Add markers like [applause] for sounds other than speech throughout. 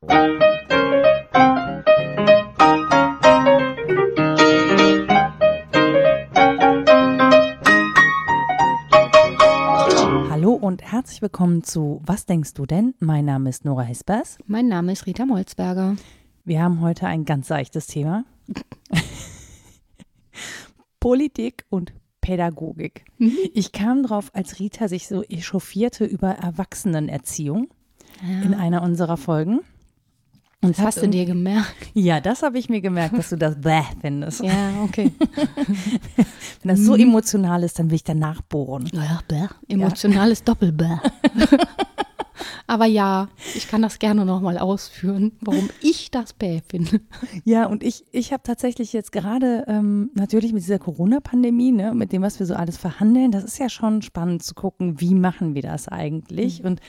Hallo und herzlich willkommen zu Was denkst du denn? Mein Name ist Nora Hespers. Mein Name ist Rita Molzberger. Wir haben heute ein ganz seichtes Thema. [laughs] Politik und Pädagogik. Mhm. Ich kam drauf, als Rita sich so echauffierte über Erwachsenenerziehung in einer unserer Folgen. Und Das hast du dir gemerkt. [laughs] Ja, das habe ich mir gemerkt, dass du das bäh findest. Ja, okay. [laughs] Wenn das so emotional ist, dann will ich danach bohren. Ja, bäh. Emotionales Doppelbäh. [laughs] Aber ja, ich kann das gerne nochmal ausführen, warum ich das bäh finde. Ja, und ich, ich habe tatsächlich jetzt gerade ähm, natürlich mit dieser Corona-Pandemie, ne, mit dem, was wir so alles verhandeln, das ist ja schon spannend zu gucken, wie machen wir das eigentlich? Und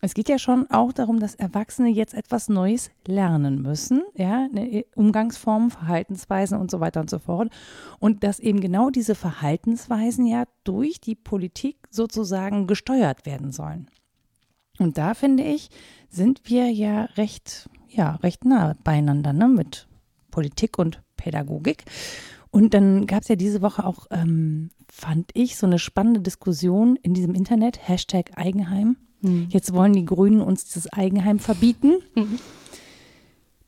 es geht ja schon auch darum, dass Erwachsene jetzt etwas Neues lernen müssen, ja, ne, Umgangsformen, Verhaltensweisen und so weiter und so fort. Und dass eben genau diese Verhaltensweisen ja durch die Politik sozusagen gesteuert werden sollen. Und da finde ich, sind wir ja recht, ja, recht nah beieinander, ne, mit Politik und Pädagogik. Und dann gab es ja diese Woche auch, ähm, fand ich, so eine spannende Diskussion in diesem Internet, Hashtag Eigenheim. Jetzt wollen die Grünen uns das Eigenheim verbieten.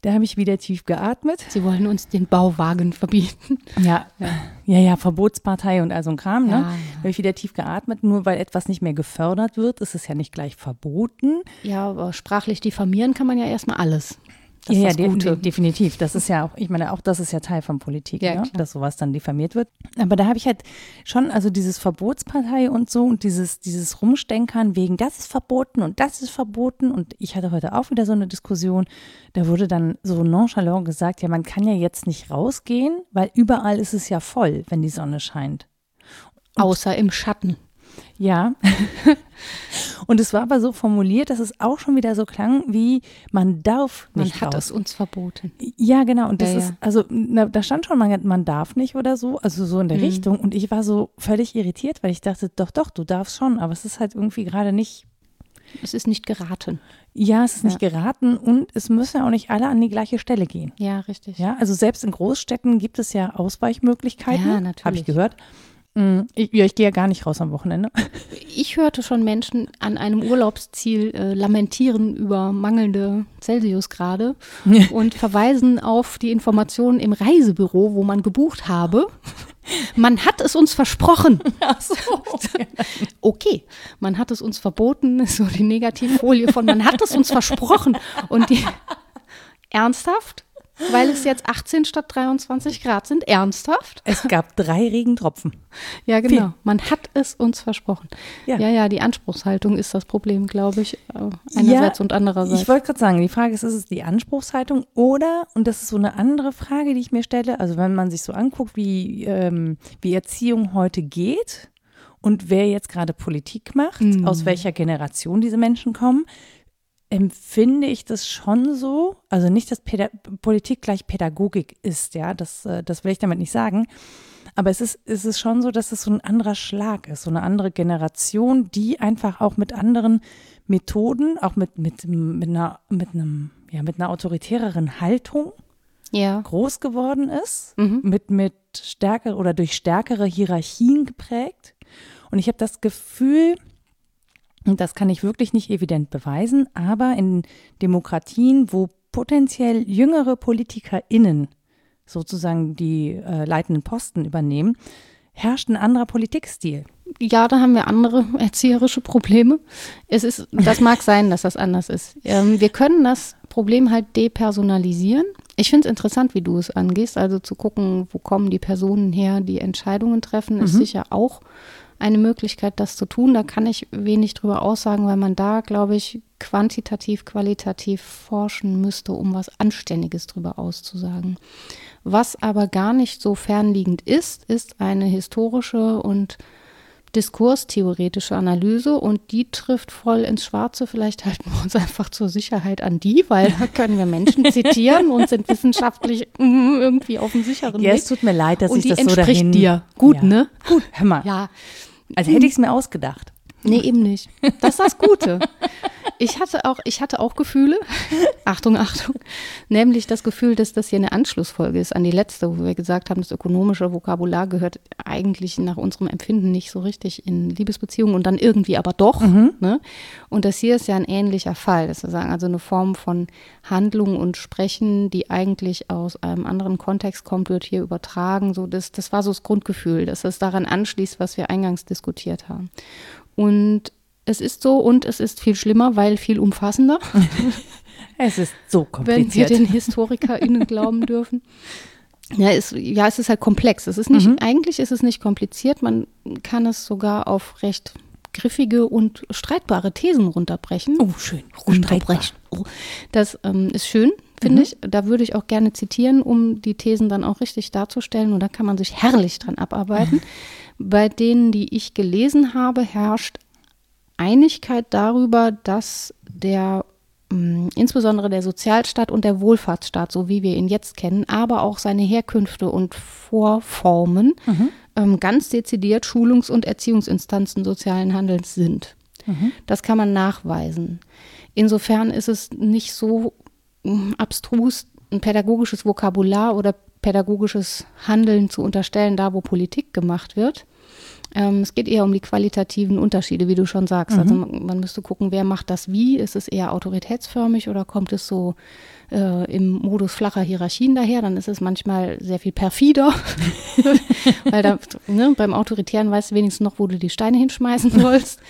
Da habe ich wieder tief geatmet. Sie wollen uns den Bauwagen verbieten. Ja, ja, ja, Verbotspartei und all so ein Kram, ne? Ja, ja. Da habe ich wieder tief geatmet. Nur weil etwas nicht mehr gefördert wird, ist es ja nicht gleich verboten. Ja, aber sprachlich diffamieren kann man ja erstmal alles. Das ja, ja, de definitiv. Das ist ja auch, ich meine, auch das ist ja Teil von Politik, Ja, ne? dass sowas dann diffamiert wird. Aber da habe ich halt schon, also dieses Verbotspartei und so und dieses, dieses Rumstenkern wegen, das ist verboten und das ist verboten. Und ich hatte heute auch wieder so eine Diskussion, da wurde dann so nonchalant gesagt, ja, man kann ja jetzt nicht rausgehen, weil überall ist es ja voll, wenn die Sonne scheint. Außer im Schatten. Ja. [laughs] Und es war aber so formuliert, dass es auch schon wieder so klang, wie man darf Man nicht hat raus. es uns verboten. Ja, genau. Und das Ja, ist, ja. also na, da stand schon, man, man darf nicht oder so, also so in der Mhm. Richtung. Und ich war so völlig irritiert, weil ich dachte, doch, doch, du darfst schon, aber es ist halt irgendwie gerade nicht, Es ist nicht geraten. ja, es ist nicht geraten und es müssen ja auch nicht alle an die gleiche Stelle gehen. Ja, richtig. Ja, also selbst in Großstädten gibt es ja Ausweichmöglichkeiten. Ja, Habe natürlich. ich gehört. Mm, Ich, ja, ich gehe ja gar nicht raus am Wochenende. Ich hörte schon Menschen an einem Urlaubsziel äh, lamentieren über mangelnde Celsiusgrade [laughs] und verweisen auf die Informationen im Reisebüro, wo man gebucht habe. Man hat es uns versprochen. Ach so. [laughs] Okay, man hat es uns verboten, so die Negativfolie von man hat es uns versprochen. Und die [laughs] ernsthaft, weil es jetzt 18 statt 23 Grad sind, ernsthaft? Es gab drei Regentropfen. Ja, genau. Man hat es uns versprochen. Ja. Ja, ja, die Anspruchshaltung ist das Problem, glaube ich. äh, Einerseits Ja, und andererseits. Ich wollte gerade sagen, die Frage ist, ist es die Anspruchshaltung oder, und das ist so eine andere Frage, die ich mir stelle, also wenn man sich so anguckt, wie, ähm, wie Erziehung heute geht und wer jetzt gerade Politik macht, Mhm. aus welcher Generation diese Menschen kommen, empfinde ich das schon so, also nicht, dass Päda Politik gleich Pädagogik ist, ja, das, äh, das will ich damit nicht sagen, aber es ist, es ist schon so, dass es so ein anderer Schlag ist, so eine andere Generation, die einfach auch mit anderen Methoden, auch mit, mit, mit, einer, mit, einem, ja, mit einer autoritäreren Haltung ja. groß geworden ist, Mhm. mit, mit stärkere oder durch stärkere Hierarchien geprägt. Und ich habe das Gefühl, und das kann ich wirklich nicht evident beweisen, aber in Demokratien, wo potenziell jüngere PolitikerInnen sozusagen die äh, leitenden Posten übernehmen, herrscht ein anderer Politikstil. ja, da haben wir andere erzieherische Probleme. Es ist, das [laughs] mag sein, dass das anders ist. Ähm, wir können das Problem halt depersonalisieren. Ich finde es interessant, wie du es angehst. Also zu gucken, wo kommen die Personen her, die Entscheidungen treffen, ist sicher auch eine Möglichkeit, das zu tun. Da kann ich wenig drüber aussagen, weil man da, glaube ich, quantitativ, qualitativ forschen müsste, um was Anständiges drüber auszusagen. Was aber gar nicht so fernliegend ist, ist eine historische und diskurstheoretische Analyse und die trifft voll ins Schwarze. Vielleicht halten wir uns [laughs] einfach zur Sicherheit an die, weil da können wir Menschen [laughs] zitieren und sind wissenschaftlich mm, irgendwie auf dem sicheren Ja, Weg. es tut mir leid, dass und ich die das so entspricht dahin... dir. Gut, ja. ne? Gut, hör mal. Ja, Also hätte ich es mir ausgedacht. Nee, eben nicht. Das ist das Gute. Ich hatte auch, ich hatte auch Gefühle. [laughs] Achtung, Achtung. Nämlich das Gefühl, dass das hier eine Anschlussfolge ist an die letzte, wo wir gesagt haben, das ökonomische Vokabular gehört eigentlich nach unserem Empfinden nicht so richtig in Liebesbeziehungen und dann irgendwie aber doch. Mhm. Ne? Und das hier ist ja ein ähnlicher Fall. Das ist also eine Form von Handlung und Sprechen, die eigentlich aus einem anderen Kontext kommt, wird hier übertragen. So, das, das war so das Grundgefühl, dass es daran anschließt, was wir eingangs diskutiert haben. Und es ist so und es ist viel schlimmer, weil viel umfassender. [laughs] es ist so kompliziert. Wenn wir den HistorikerInnen glauben dürfen. Ja, es, ja, es ist halt komplex. Es ist nicht, mhm. eigentlich ist es nicht kompliziert. Man kann es sogar auf recht griffige und streitbare Thesen runterbrechen. Oh, schön. Runterbrechen. Oh, das ähm, ist schön, finde mhm. ich. Da würde ich auch gerne zitieren, um die Thesen dann auch richtig darzustellen. Und da kann man sich herrlich dran abarbeiten. [laughs] Bei denen, die ich gelesen habe, herrscht Einigkeit darüber, dass der mm, insbesondere der Sozialstaat und der Wohlfahrtsstaat, so wie wir ihn jetzt kennen, aber auch seine Herkünfte und Vorformen mhm. ähm, ganz dezidiert Schulungs- und Erziehungsinstanzen sozialen Handelns sind. Mhm. Das kann man nachweisen. Insofern ist es nicht so mm, abstrus, ein pädagogisches Vokabular oder pädagogisches Handeln zu unterstellen, da wo Politik gemacht wird. Ähm, es geht eher um die qualitativen Unterschiede, wie du schon sagst. Also mhm. Also man, man, müsste gucken, wer macht das wie. Ist es eher autoritätsförmig oder kommt es so äh, im Modus flacher Hierarchien daher? Dann ist es manchmal sehr viel perfider. [laughs] Weil da, ne, beim Autoritären weißt du wenigstens noch, wo du die Steine hinschmeißen [laughs] sollst.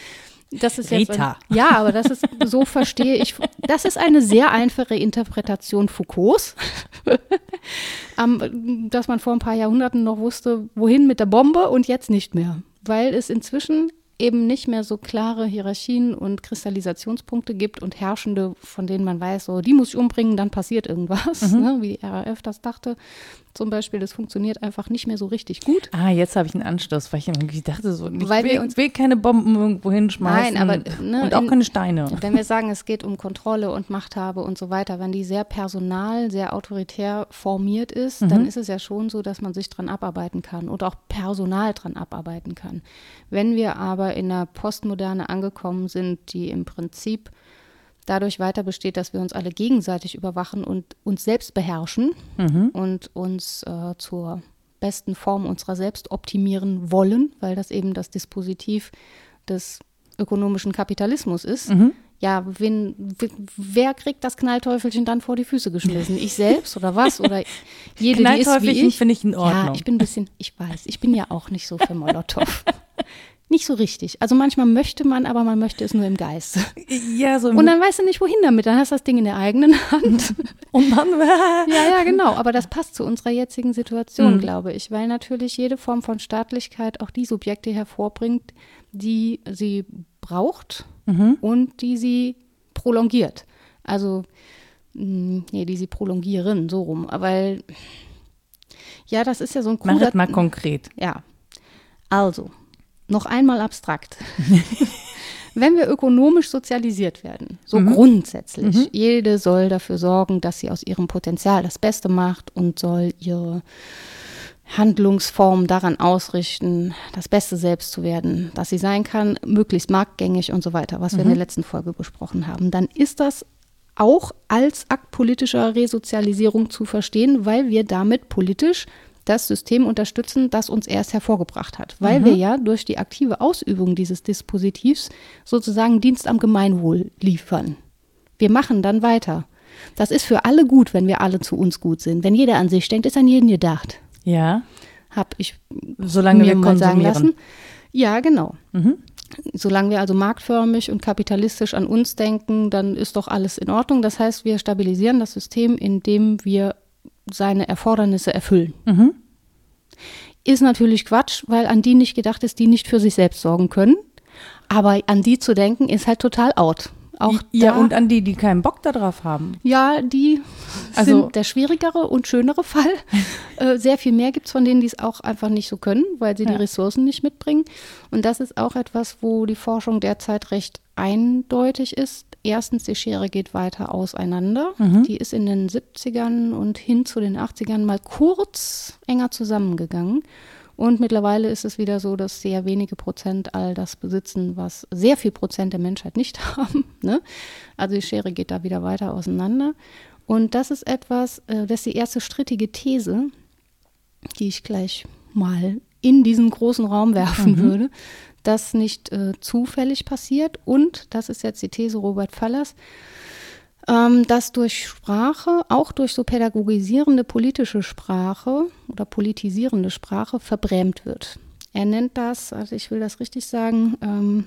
Das ist jetzt Ein, ja, aber das ist, so [laughs] verstehe ich, das ist eine sehr einfache Interpretation Foucaults, [laughs] um, dass man vor ein paar Jahrhunderten noch wusste, wohin mit der Bombe und jetzt nicht mehr weil es inzwischen eben nicht mehr so klare Hierarchien und Kristallisationspunkte gibt und Herrschende, von denen man weiß, so, die muss ich umbringen, dann passiert irgendwas, mhm. ne, wie die RAF das dachte. Zum Beispiel, das funktioniert einfach nicht mehr so richtig gut. Ah, jetzt habe ich einen Anschluss, weil ich irgendwie dachte so, ich weil will, wir uns, will keine Bomben irgendwo hinschmeißen nein, aber, ne, und auch in, keine Steine. Wenn wir sagen, es geht um Kontrolle und Machthabe und so weiter, wenn die sehr personal, sehr autoritär formiert ist, mhm. dann ist es ja schon so, dass man sich dran abarbeiten kann und auch personal dran abarbeiten kann. Wenn wir aber in einer Postmoderne angekommen sind, die im Prinzip dadurch weiter besteht, dass wir uns alle gegenseitig überwachen und uns selbst beherrschen mhm. und uns äh, zur besten Form unserer selbst optimieren wollen, weil das eben das Dispositiv des ökonomischen Kapitalismus ist. Mhm. Ja, wen, wer kriegt das Knallteufelchen dann vor die Füße geschmissen? Ich selbst oder was? Oder [laughs] jede, die ist wie ich? finde ich in Ordnung. Ja, ich bin ein bisschen, ich weiß, ich bin ja auch nicht so für Molotow. [laughs] nicht so richtig. Also manchmal möchte man, aber man möchte es nur im Geist. Ja, so. Und dann weißt du nicht, wohin damit. Dann hast du das Ding in der eigenen Hand. [laughs] Und dann. [laughs] ja, ja, genau. Aber das passt zu unserer jetzigen Situation, mhm. glaube ich, weil natürlich jede Form von Staatlichkeit auch die Subjekte hervorbringt, die sie braucht mhm. und die sie prolongiert. Also, hm, nee, die sie prolongieren, so rum. Weil, ja, das ist ja so ein Mach das mal konkret. Ja. Also, noch einmal abstrakt. [laughs] Wenn wir ökonomisch sozialisiert werden, so mhm. grundsätzlich, mhm. jede soll dafür sorgen, dass sie aus ihrem Potenzial das Beste macht und soll ihre Handlungsform daran ausrichten, das Beste selbst zu werden, dass sie sein kann, möglichst marktgängig und so weiter, was mhm. wir in der mhm. letzten Folge besprochen haben, dann ist das auch als Akt politischer Resozialisierung zu verstehen, weil wir damit politisch das System unterstützen, das uns erst hervorgebracht hat, weil mhm. wir ja durch die aktive Ausübung dieses Dispositivs sozusagen Dienst am Gemeinwohl liefern. Wir machen dann weiter. Das ist für alle gut, wenn wir alle zu uns gut sind. Wenn jeder an sich denkt, ist an jeden gedacht. Ja. Hab ich Solange mir wir mal sagen lassen. Ja, genau. Mhm. Solange wir also marktförmig und kapitalistisch an uns denken, dann ist doch alles in Ordnung. Das heißt, wir stabilisieren das System, indem wir seine Erfordernisse erfüllen. Mhm. Ist natürlich Quatsch, weil an die nicht gedacht ist, die nicht für sich selbst sorgen können. Aber an die zu denken, ist halt total out. Auch ja, und an die, die keinen Bock darauf haben. Ja, die also, sind der schwierigere und schönere Fall. [laughs] äh, sehr viel mehr gibt es von denen, die es auch einfach nicht so können, weil sie ja. die Ressourcen nicht mitbringen. Und das ist auch etwas, wo die Forschung derzeit recht eindeutig ist. Erstens, die Schere geht weiter auseinander. Mhm. Die ist in den 70ern und hin zu den 80ern mal kurz enger zusammengegangen. Und mittlerweile ist es wieder so, dass sehr wenige Prozent all das besitzen, was sehr viel Prozent der Menschheit nicht [laughs] haben. Ne? Also die Schere geht da wieder weiter auseinander. Und das ist etwas, äh, das ist die erste strittige These, die ich gleich mal in diesen großen Raum werfen mhm. würde, das nicht äh, zufällig passiert. Und, das ist jetzt die These Robert Fallers, ähm, dass durch Sprache, auch durch so pädagogisierende politische Sprache oder politisierende Sprache verbrämt wird. Er nennt das, also ich will das richtig sagen, ähm,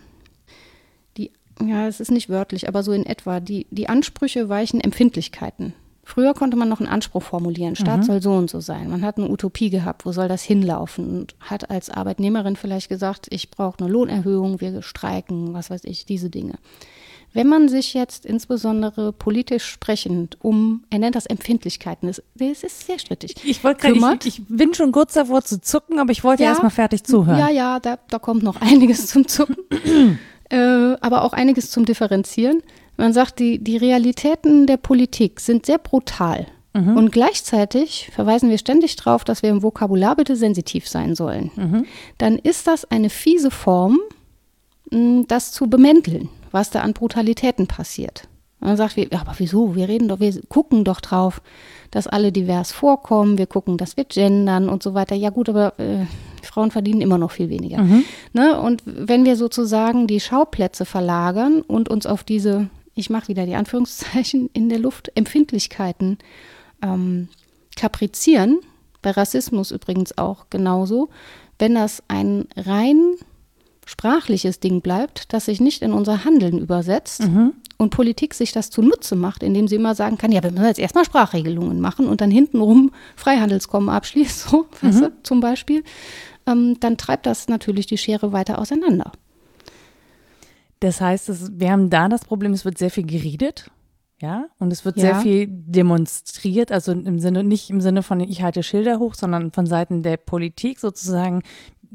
die, ja, es ist nicht wörtlich, aber so in etwa, die, die Ansprüche weichen Empfindlichkeiten. Früher konnte man noch einen Anspruch formulieren, Staat mhm. soll so und so sein. Man hat eine Utopie gehabt, wo soll das hinlaufen und hat als Arbeitnehmerin vielleicht gesagt, ich brauche eine Lohnerhöhung, wir streiken, was weiß ich, diese Dinge. Wenn man sich jetzt insbesondere politisch sprechend um, er nennt das Empfindlichkeiten, das, das ist sehr strittig. Ich wollte ich, ich, bin schon kurz davor zu zucken, aber ich wollte ja, erst mal fertig zuhören. Ja, ja, da, da kommt noch [laughs] einiges zum Zucken, äh, aber auch einiges zum Differenzieren. Man sagt, die, die Realitäten der Politik sind sehr brutal. Mhm. Und gleichzeitig verweisen wir ständig darauf, dass wir im Vokabular bitte sensitiv sein sollen. Mhm. Dann ist das eine fiese Form, das zu bemänteln, was da an Brutalitäten passiert. Man sagt, wir, aber wieso? Wir reden doch, wir gucken doch drauf, dass alle divers vorkommen, wir gucken, dass wir gendern und so weiter. Ja gut, aber äh, Frauen verdienen immer noch viel weniger. Mhm. Ne? Und wenn wir sozusagen die Schauplätze verlagern und uns auf diese ich mache wieder die Anführungszeichen in der Luft, Empfindlichkeiten ähm, kaprizieren, bei Rassismus übrigens auch genauso, wenn das ein rein sprachliches Ding bleibt, das sich nicht in unser Handeln übersetzt mhm. und Politik sich das zunutze macht, indem sie immer sagen kann, ja, wir müssen jetzt erstmal Sprachregelungen machen und dann hintenrum Freihandelskommen abschließt, so, [laughs] mhm. weißt du, zum Beispiel, ähm, dann treibt das natürlich die Schere weiter auseinander. Das heißt, es, wir haben da das Problem, es wird sehr viel geredet. Ja, und es wird ja. sehr viel demonstriert, also im Sinne, nicht im Sinne von ich halte Schilder hoch, sondern von Seiten der Politik sozusagen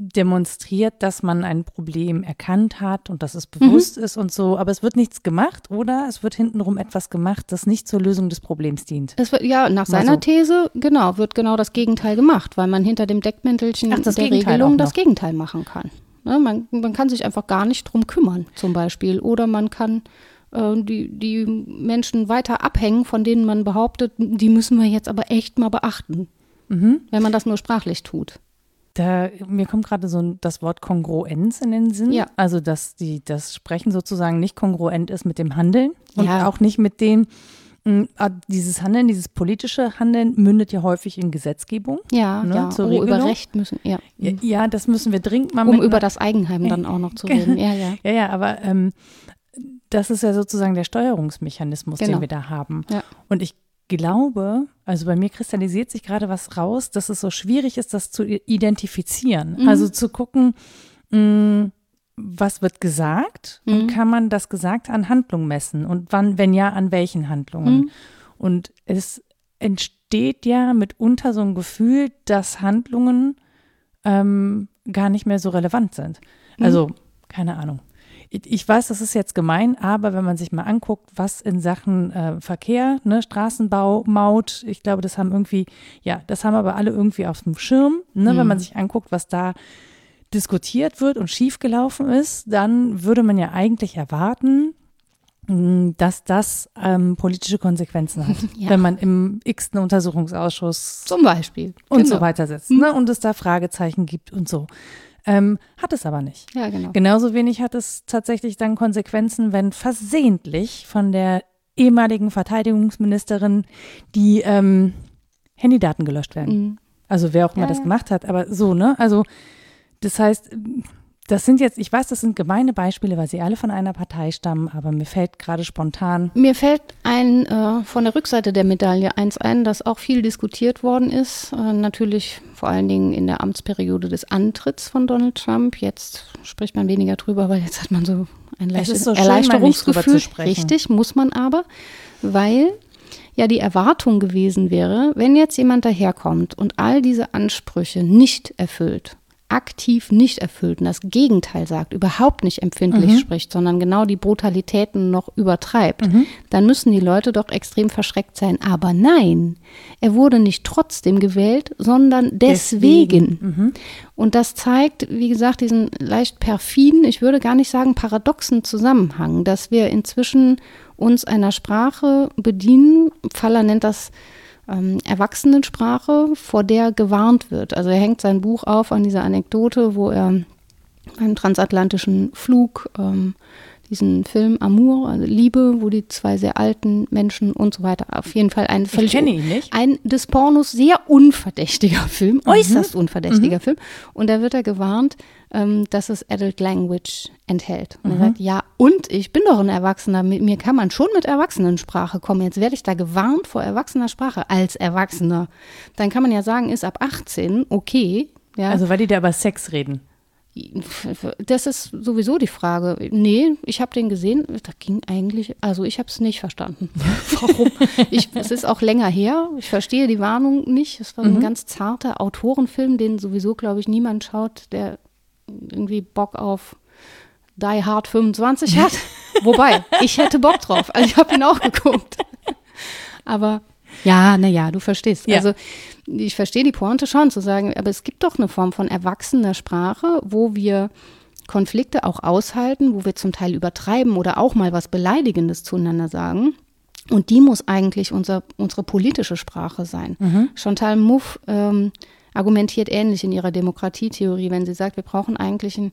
demonstriert, dass man ein Problem erkannt hat und dass es bewusst mhm. ist und so, aber es wird nichts gemacht oder es wird hintenrum etwas gemacht, das nicht zur Lösung des Problems dient. Es wird, ja, nach seiner so. These, genau, wird genau das Gegenteil gemacht, weil man hinter dem Deckmäntelchen Ach, der Gegenteil Regelung das Gegenteil machen kann. Ne, man, man kann sich einfach gar nicht drum kümmern, zum Beispiel. Oder man kann äh, die, die Menschen weiter abhängen, von denen man behauptet, die müssen wir jetzt aber echt mal beachten. Mhm. Wenn man das nur sprachlich tut. Da, mir kommt gerade so das Wort Kongruenz in den Sinn. Ja. Also, dass die, das Sprechen sozusagen nicht kongruent ist mit dem Handeln und ja. auch nicht mit dem, hm, ah, dieses Handeln, dieses politische Handeln mündet ja häufig in Gesetzgebung. Ja, ne, ja. Zur oh, über Recht müssen, ja. ja. Ja, das müssen wir dringend mal. Um über das Eigenheim dann auch noch zu reden. Ja, ja. [laughs] Ja, ja, aber ähm, das ist ja sozusagen der Steuerungsmechanismus, genau. den wir da haben. Ja. Und ich glaube, also bei mir kristallisiert sich gerade was raus, dass es so schwierig ist, das zu identifizieren. Mhm. Also zu gucken, mh, hm, was wird gesagt mhm. und kann man das Gesagte an Handlungen messen und wann, wenn ja, an welchen Handlungen. Mhm. Und es entsteht ja mitunter so ein Gefühl, dass Handlungen ähm, gar nicht mehr so relevant sind. Mhm. Also, keine Ahnung. Ich, weiß, das ist jetzt gemein, aber wenn man sich mal anguckt, was in Sachen äh, Verkehr, ne, Straßenbau, Maut, ich glaube, das haben irgendwie, ja, das haben aber alle irgendwie auf dem Schirm, ne, wenn man mhm. sich anguckt, was da diskutiert wird und schiefgelaufen ist, dann würde man ja eigentlich erwarten, mm, dass das ähm, politische Konsequenzen hat, [laughs] ja. wenn man im x-ten Untersuchungsausschuss zum Beispiel und genau. so weiter sitzt mhm. ne, und es da Fragezeichen gibt und so. Ähm, hat es aber nicht. Ja, genau. Genauso wenig hat es tatsächlich dann Konsequenzen, wenn versehentlich von der ehemaligen Verteidigungsministerin die ähm, Handydaten gelöscht werden. Mhm. Also wer auch immer ja, das gemacht hat, aber so, ne? Also das heißt, das sind jetzt, ich weiß, das sind gemeine Beispiele, weil sie alle von einer Partei stammen, aber mir fällt gerade spontan. Mir fällt ein äh, von der Rückseite der Medaille eins ein, das auch viel diskutiert worden ist. Äh, natürlich vor allen Dingen in der Amtsperiode des Antritts von Donald Trump. Jetzt spricht man weniger drüber, weil jetzt hat man so ein leichtes so Erleichterungsgefühl. Richtig, muss man aber, weil ja die Erwartung gewesen wäre, wenn jetzt jemand daherkommt und all diese Ansprüche nicht erfüllt, aktiv nicht erfüllt und das Gegenteil sagt, überhaupt nicht empfindlich Mhm. spricht, sondern genau die Brutalitäten noch übertreibt, dann müssen die Leute doch extrem verschreckt sein. Aber nein, er wurde nicht trotzdem gewählt, sondern deswegen. Mhm. Und das zeigt, wie gesagt, diesen leicht perfiden, ich würde gar nicht sagen paradoxen Zusammenhang, dass wir inzwischen uns einer Sprache bedienen. Faller nennt das ähm, Erwachsenensprache, vor der gewarnt wird. Also er hängt sein Buch auf an dieser Anekdote, wo er beim transatlantischen Flug ähm, diesen Film Amour, also Liebe, wo die zwei sehr alten Menschen und so weiter, auf jeden Fall ein nicht. ein des Pornos sehr unverdächtiger Film, äußerst unverdächtiger Film. Und da wird er gewarnt, ähm, dass es Adult Language enthält. Und er sagt, ja, und ich bin doch ein Erwachsener, mit mir kann man schon mit Erwachsenensprache kommen. Jetzt werde ich da gewarnt vor erwachsener Sprache als Erwachsener. Dann kann man ja sagen, ist ab 18 okay. Ja, Also weil die da über Sex reden. das ist sowieso die Frage. Nee, ich habe den gesehen, da ging eigentlich, also ich habe es nicht verstanden. [laughs] Warum? Ich, es ist auch länger her. Ich verstehe die Warnung nicht. Es war ein ganz zarter Autorenfilm, den sowieso, glaube ich, niemand schaut, der irgendwie Bock auf Die Hard 25 hat. [laughs] Wobei, ich hätte Bock drauf. Also ich habe ihn auch geguckt. Aber ja, naja, du verstehst. Ja. Also ich verstehe die Pointe schon zu sagen, aber es gibt doch eine Form von erwachsener Sprache, wo wir Konflikte auch aushalten, wo wir zum Teil übertreiben oder auch mal was Beleidigendes zueinander sagen. Und die muss eigentlich unser, unsere politische Sprache sein. Chantal Mouffe ähm, argumentiert ähnlich in ihrer Demokratietheorie, wenn sie sagt, wir brauchen eigentlich ein,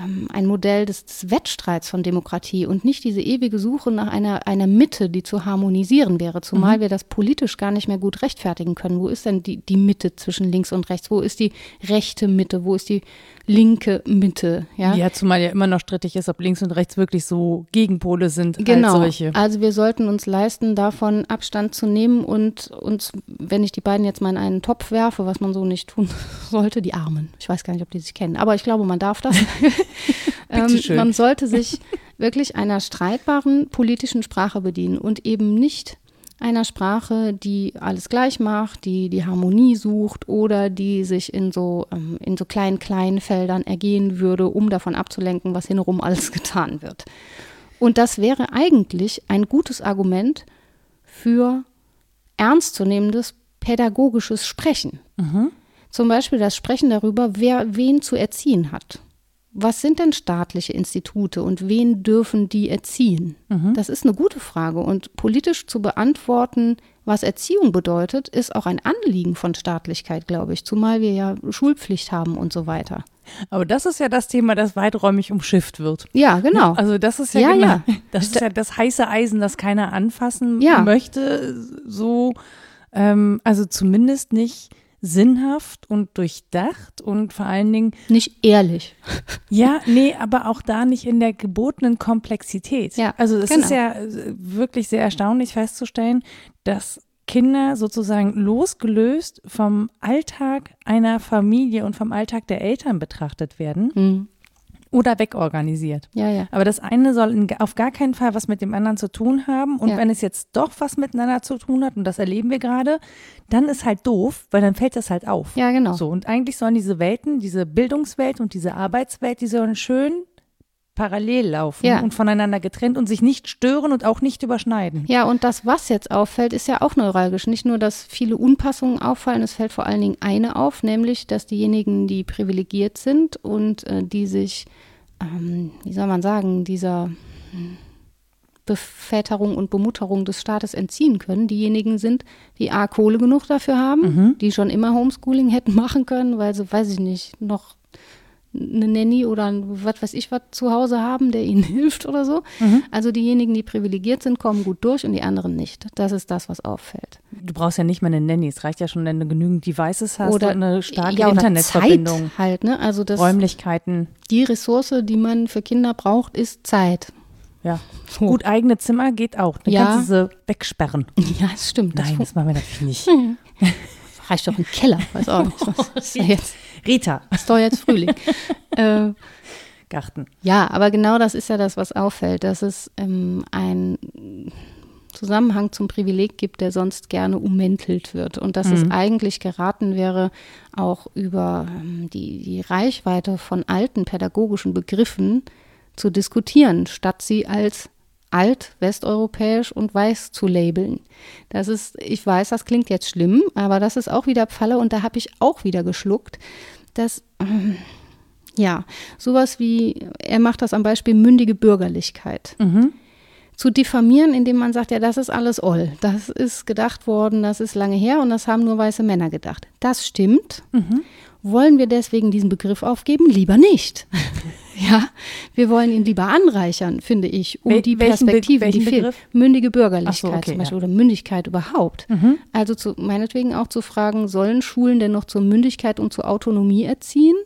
ähm, ein Modell des, des Wettstreits von Demokratie und nicht diese ewige Suche nach einer, einer Mitte, die zu harmonisieren wäre, zumal wir das politisch gar nicht mehr gut rechtfertigen können. Wo ist denn die, die Mitte zwischen links und rechts? Wo ist die rechte Mitte? Wo ist die linke Mitte? Ja, Ja, zumal ja immer noch strittig ist, ob links und rechts wirklich so Gegenpole sind Genau. als solche. Also wir sollten uns leisten, davon Abstand zu nehmen und uns, wenn ich die beiden jetzt mal in einen Topf werfe, was man so nicht tun [laughs] sollte, die Armen. Ich weiß gar nicht, ob die sich kennen, aber ich glaube, man darf das. [laughs] ähm, man sollte sich wirklich einer streitbaren politischen Sprache bedienen und eben nicht einer Sprache, die alles gleich macht, die die Harmonie sucht oder die sich in so, ähm, in so kleinen, kleinen Feldern ergehen würde, um davon abzulenken, was hinrum alles [laughs] getan wird. Und das wäre eigentlich ein gutes Argument für ernstzunehmendes pädagogisches Sprechen. Zum Beispiel das Sprechen darüber, wer wen zu erziehen hat. Was sind denn staatliche Institute und wen dürfen die erziehen? Das ist eine gute Frage. Und politisch zu beantworten, was Erziehung bedeutet, ist auch ein Anliegen von Staatlichkeit, glaube ich. Zumal wir ja Schulpflicht haben und so weiter. Aber das ist ja das Thema, das weiträumig umschifft wird. Ja, genau. Also das ist ja, Ja, genau, ja. [laughs] das ist ja das heiße Eisen, das keiner anfassen Ja. möchte. So, ähm, also zumindest nicht sinnhaft und durchdacht und vor allen Dingen, Nicht ehrlich. ja, nee, aber auch da nicht in der gebotenen Komplexität. Ja, also es genau. ist ja äh, wirklich sehr erstaunlich festzustellen, dass Kinder sozusagen losgelöst vom Alltag einer Familie und vom Alltag der Eltern betrachtet werden Hm. Oder wegorganisiert. Ja, ja. Aber das eine soll in, auf gar keinen Fall was mit dem anderen zu tun haben. Und Ja. wenn es jetzt doch was miteinander zu tun hat, und das erleben wir gerade, dann ist halt doof, weil dann fällt das halt auf. Ja, genau. So, und eigentlich sollen diese Welten, diese Bildungswelt und diese Arbeitswelt, die sollen schön parallel laufen Ja. und voneinander getrennt und sich nicht stören und auch nicht überschneiden. Ja, und das, was jetzt auffällt, ist ja auch neuralgisch. Nicht nur, dass viele Unpassungen auffallen, es fällt vor allen Dingen eine auf, nämlich, dass diejenigen, die privilegiert sind und äh, die sich, ähm, wie soll man sagen, dieser Beväterung und Bemutterung des Staates entziehen können, diejenigen sind, die A, Kohle genug dafür haben, die schon immer Homeschooling hätten machen können, weil sie, weiß ich nicht, noch eine Nanny oder ein, was weiß ich was zu Hause haben, der ihnen [laughs] hilft oder so. Also diejenigen, die privilegiert sind, kommen gut durch und die anderen nicht. Das ist das, was auffällt. Du brauchst ja nicht mal eine Nanny. Es reicht ja schon, wenn du genügend Devices hast oder eine starke ja, Internetverbindung. Zeit halt, ne? Also das, Räumlichkeiten. die Ressource, die man für Kinder braucht, ist Zeit. Ja. So. Gut, eigene Zimmer geht auch. Dann Ja. kannst du sie wegsperren. [laughs] Ja, das stimmt. Das Nein, fun- das machen wir natürlich nicht. [laughs] reicht doch im Keller. Weiß auch nicht. Was jetzt, Rita. ist doch jetzt Frühling. [laughs] äh, Garten. Ja, aber genau das ist ja das, was auffällt, dass es ähm, ein Zusammenhang zum Privileg gibt, der sonst gerne ummäntelt wird. Und dass mhm. es eigentlich geraten wäre, auch über ähm, die, die Reichweite von alten pädagogischen Begriffen zu diskutieren, statt sie als alt, westeuropäisch und weiß zu labeln. Das ist, ich weiß, das klingt jetzt schlimm, aber das ist auch wieder Pfalle und da habe ich auch wieder geschluckt, dass, ähm, ja, sowas wie, er macht das am Beispiel mündige Bürgerlichkeit. Mhm. Zu diffamieren, indem man sagt, ja, das ist alles oll. Das ist gedacht worden, das ist lange her und das haben nur weiße Männer gedacht. Das stimmt. Mhm. Wollen wir deswegen diesen Begriff aufgeben? Lieber nicht. [laughs] ja, wir wollen ihn lieber anreichern, finde ich, um Wel die Perspektive, die fehlt. Mündige Bürgerlichkeit so, okay, zum Beispiel ja. oder Mündigkeit überhaupt. Mhm. Also zu, meinetwegen auch zu fragen, sollen Schulen denn noch zur Mündigkeit und zur Autonomie erziehen?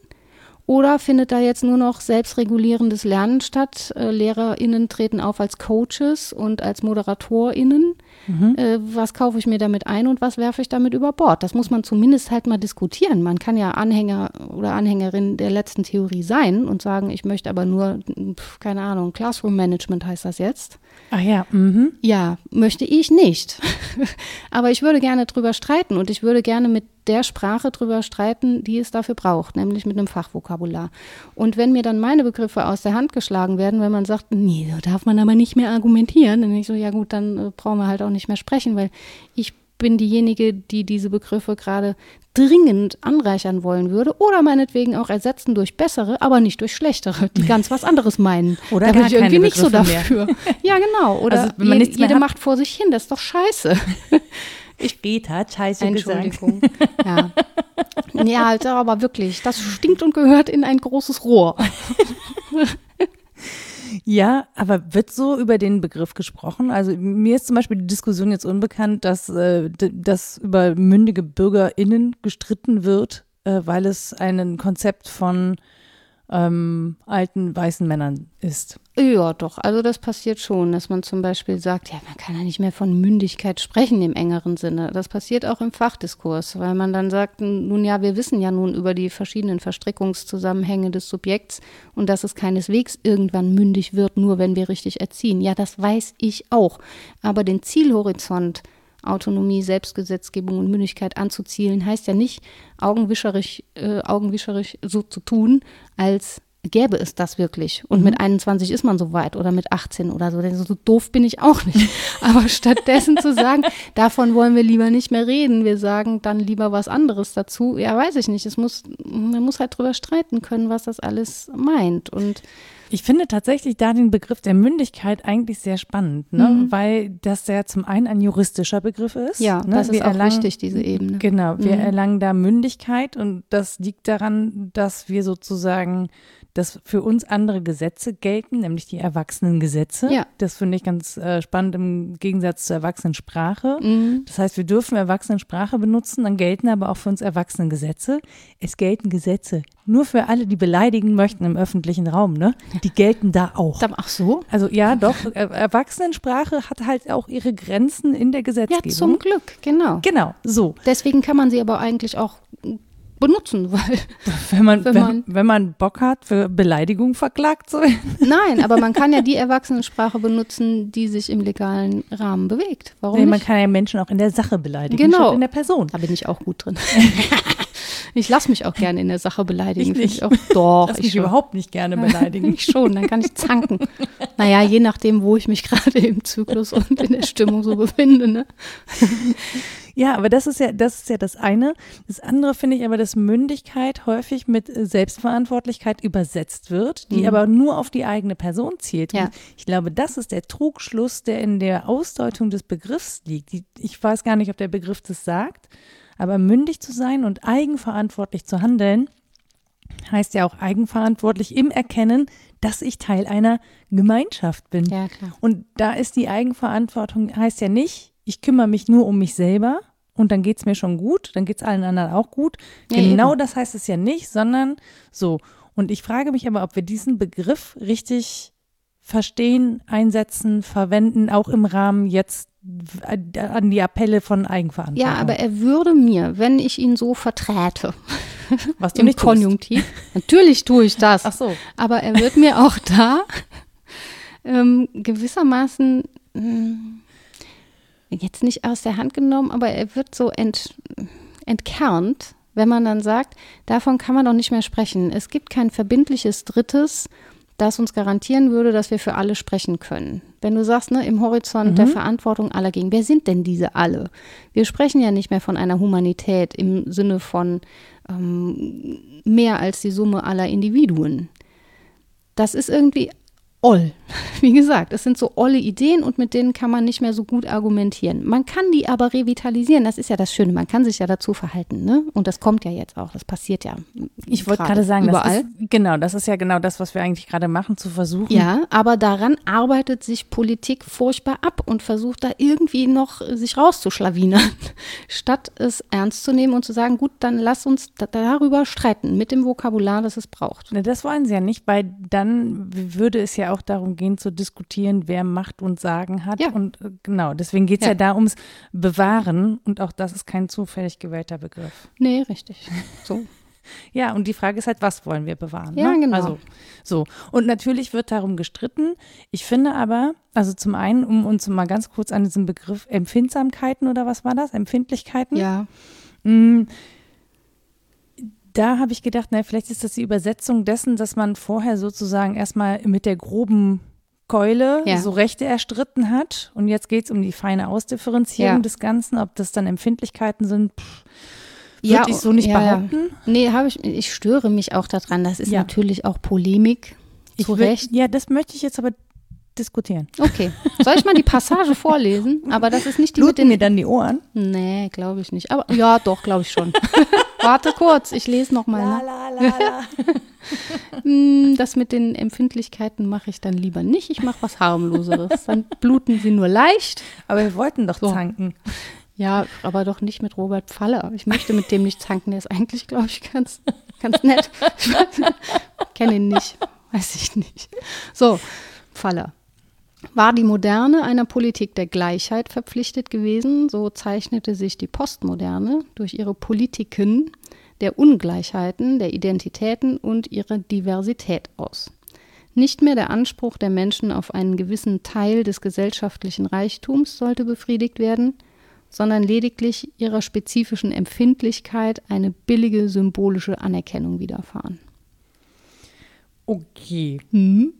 Oder findet da jetzt nur noch selbstregulierendes Lernen statt? Äh, LehrerInnen treten auf als Coaches und als ModeratorInnen. Mhm. Äh, was kaufe ich mir damit ein und was werfe ich damit über Bord? Das muss man zumindest halt mal diskutieren. Man kann ja Anhänger oder Anhängerin der letzten Theorie sein und sagen, ich möchte aber nur, keine Ahnung, Classroom Management heißt das jetzt. Ach ja. Mhm. Ja, möchte ich nicht. [laughs] aber ich würde gerne drüber streiten und ich würde gerne mit der Sprache drüber streiten, die es dafür braucht, nämlich mit einem Fachvokabular. Und wenn mir dann meine Begriffe aus der Hand geschlagen werden, wenn man sagt, nee, da darf man aber nicht mehr argumentieren, dann denke ich so, ja gut, dann äh, brauchen wir halt auch nicht mehr sprechen, weil ich bin diejenige, die diese Begriffe gerade dringend anreichern wollen würde oder meinetwegen auch ersetzen durch bessere, aber nicht durch schlechtere, die ganz was anderes meinen. [laughs] Oder da bin ich irgendwie nicht so dafür. Mehr. [laughs] Ja, genau. Oder also, jede, jede macht vor sich hin, das ist doch scheiße. [laughs] Ich Rita hat scheiße Entschuldigung. Gesagt. Ja. ja, also aber wirklich, das stinkt und gehört in ein großes Rohr. Ja, aber wird so über den Begriff gesprochen? Also mir ist zum Beispiel die Diskussion jetzt unbekannt, dass, äh, dass über mündige BürgerInnen gestritten wird, äh, weil es ein Konzept von ähm, alten weißen Männern ist. Ja, doch. Also das passiert schon, dass man zum Beispiel sagt, ja, man kann ja nicht mehr von Mündigkeit sprechen im engeren Sinne. Das passiert auch im Fachdiskurs, weil man dann sagt, nun ja, wir wissen ja nun über die verschiedenen Verstrickungszusammenhänge des Subjekts und dass es keineswegs irgendwann mündig wird, nur wenn wir richtig erziehen. Ja, das weiß ich auch. Aber den Zielhorizont Autonomie, Selbstgesetzgebung und Mündigkeit anzuzielen, heißt ja nicht, augenwischerisch, äh, augenwischerisch so zu tun, als gäbe es das wirklich. Und mhm. mit 21 ist man so weit oder mit 18 oder so. Denn so doof bin ich auch nicht. [laughs] Aber stattdessen zu sagen, davon wollen wir lieber nicht mehr reden, wir sagen dann lieber was anderes dazu. Ja, weiß ich nicht. Es muss, man muss halt drüber streiten können, was das alles meint. Und ich finde tatsächlich da den Begriff der Mündigkeit eigentlich sehr spannend, ne? Mhm. weil das ja zum einen ein juristischer Begriff ist. Ja, ne? das wir ist auch erlangen, wichtig, diese Ebene. Genau, wir mhm. erlangen da Mündigkeit und das liegt daran, dass wir sozusagen dass für uns andere Gesetze gelten, nämlich die Erwachsenengesetze. Ja. Das finde ich ganz äh, spannend im Gegensatz zur Erwachsenensprache. Mhm. Das heißt, wir dürfen Erwachsenensprache benutzen, dann gelten aber auch für uns Erwachsenengesetze. Es gelten Gesetze nur für alle, die beleidigen möchten im öffentlichen Raum, ne? Die gelten da auch. Ach so? Also ja, doch. Erwachsenensprache hat halt auch ihre Grenzen in der Gesetzgebung. Ja, zum Glück, genau. Genau, so. Deswegen kann man sie aber eigentlich auch benutzen, [laughs] weil wenn man, wenn, man, wenn, man Bock hat, für Beleidigung verklagt zu werden. [laughs] Nein, aber man kann ja die Erwachsenensprache benutzen, die sich im legalen Rahmen bewegt. Warum nee? Man kann ja Menschen auch in der Sache beleidigen, genau. in der Person. Da bin ich auch gut drin. [laughs] ich lasse mich auch gerne in der Sache beleidigen. Ich nicht. Ich auch, doch, lass ich mich schon. überhaupt nicht gerne beleidigen. [laughs] ich schon, dann kann ich zanken. naja, je nachdem, wo ich mich [laughs] gerade im Zyklus und in der Stimmung so befinde. Ne? Ja, aber das ist ja, das ist ja das eine. Das andere finde ich aber, dass Mündigkeit häufig mit äh, Selbstverantwortlichkeit übersetzt wird, die mhm. aber nur auf die eigene Person zielt. Ja. ich glaube, das ist der Trugschluss, der in der Ausdeutung des Begriffs liegt. ich weiß gar nicht, ob der Begriff das sagt, aber mündig zu sein und eigenverantwortlich zu handeln, heißt ja auch eigenverantwortlich im Erkennen, dass ich Teil einer Gemeinschaft bin. Ja, klar. Und da ist die Eigenverantwortung, heißt ja nicht, ich kümmere mich nur um mich selber und dann geht es mir schon gut, dann geht es allen anderen auch gut. Ja, genau eben. das heißt es ja nicht, sondern so. Und ich frage mich aber, ob wir diesen Begriff richtig verstehen, einsetzen, verwenden, auch im Rahmen jetzt an die Appelle von Eigenverantwortung. Ja, aber er würde mir, wenn ich ihn so verträte, [laughs] was du im nicht Konjunktiv, natürlich tue ich das. Ach so. Aber er wird mir auch [laughs] da ähm, gewissermaßen mh, hm, jetzt nicht aus der Hand genommen, aber er wird so ent, entkernt, wenn man dann sagt, davon kann man doch nicht mehr sprechen. Es gibt kein verbindliches Drittes, das uns garantieren würde, dass wir für alle sprechen können. Wenn du sagst, ne, im Horizont mhm. der Verantwortung aller gegen, wer sind denn diese alle? Wir sprechen ja nicht mehr von einer Humanität im Sinne von ähm, mehr als die Summe aller Individuen. Das ist irgendwie oll. [laughs] Wie gesagt, es sind so olle Ideen und mit denen kann man nicht mehr so gut argumentieren. Man kann die aber revitalisieren, das ist ja das Schöne, man kann sich ja dazu verhalten, ne? Und das kommt ja jetzt auch, das passiert ja. Ich wollte gerade sagen, überall. Das ist, genau, das ist ja genau das, was wir eigentlich gerade machen, zu versuchen. Ja, aber daran arbeitet sich Politik furchtbar ab und versucht da irgendwie noch sich rauszuschlawinern, [laughs] statt es ernst zu nehmen und zu sagen, gut, dann lass uns darüber streiten, mit dem Vokabular, das es braucht. Das wollen sie ja nicht, weil dann würde es ja auch darum gehen zu diskutieren, wer Macht und Sagen hat. Ja. Und äh, genau, deswegen geht es ja. ja da ums Bewahren und auch das ist kein zufällig gewählter Begriff. Nee, richtig. [laughs] So. Ja, und die Frage ist halt, was wollen wir bewahren? Ja, ne? genau. Also, so. Und natürlich wird darum gestritten. Ich finde aber, also zum einen, um uns mal ganz kurz an diesen Begriff Empfindsamkeiten oder was war das? Empfindlichkeiten? Ja. Mh, mm, da habe ich gedacht, na, vielleicht ist das die Übersetzung dessen, dass man vorher sozusagen erstmal mit der groben Keule ja. so Rechte erstritten hat. Und jetzt geht es um die feine Ausdifferenzierung ja. des Ganzen, ob das dann Empfindlichkeiten sind. Pff, würde ja, ich so nicht behaupten. Nee, habe ich, ich störe mich auch daran. Das ist natürlich auch Polemik. Zu Recht. Ja, das möchte ich jetzt aber diskutieren. Okay. Soll ich mal die Passage vorlesen? Aber das ist nicht die Bluten mit den mir dann die Ohren? Nee, glaube ich nicht. Aber ja, doch, glaube ich schon. [laughs] Warte kurz, ich lese noch mal. Ne? La, la, la, [laughs] hm, das mit den Empfindlichkeiten mache ich dann lieber nicht. Ich mache was harmloseres. Dann bluten sie nur leicht. Aber wir wollten doch so. zanken. Ja, aber doch nicht mit Robert Pfaller. Ich möchte mit dem nicht zanken. Der ist eigentlich, glaube ich, ganz, ganz nett. Ich kenne ihn nicht. Weiß ich nicht. So, Pfaller. War die Moderne einer Politik der Gleichheit verpflichtet gewesen, so zeichnete sich die Postmoderne durch ihre Politiken der Ungleichheiten, der Identitäten und ihrer Diversität aus. Nicht mehr der Anspruch der Menschen auf einen gewissen Teil des gesellschaftlichen Reichtums sollte befriedigt werden, sondern lediglich ihrer spezifischen Empfindlichkeit eine billige symbolische Anerkennung widerfahren. Okay. Hm?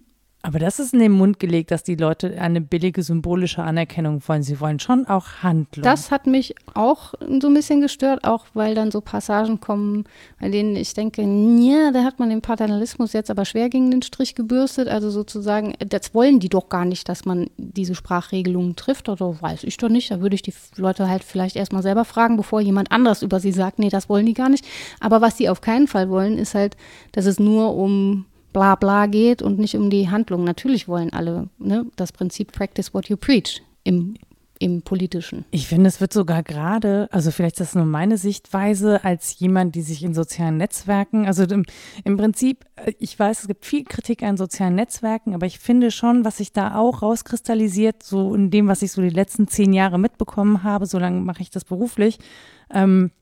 Aber das ist in den Mund gelegt, dass die Leute eine billige symbolische Anerkennung wollen. Sie wollen schon auch Handlung. Das hat mich auch so ein bisschen gestört, auch weil dann so Passagen kommen, bei denen ich denke, ja, da hat man den Paternalismus jetzt aber schwer gegen den Strich gebürstet. Also sozusagen, das wollen die doch gar nicht, dass man diese Sprachregelungen trifft. Oder weiß ich doch nicht. Da würde ich die Leute halt vielleicht erstmal selber fragen, bevor jemand anders über sie sagt, nee, das wollen die gar nicht. Aber was sie auf keinen Fall wollen, ist halt, dass es nur um bla bla geht und nicht um die Handlung. Natürlich wollen alle ne, das Prinzip Practice what you preach im, im Politischen. Ich finde, es wird sogar gerade, also vielleicht ist das nur meine Sichtweise als jemand, die sich in sozialen Netzwerken, also im, im Prinzip, äh, ich weiß, es gibt viel Kritik an sozialen Netzwerken, aber ich finde schon, was sich da auch rauskristallisiert, so in dem, was ich so die letzten zehn Jahre mitbekommen habe, so lange mache ich das beruflich, ähm,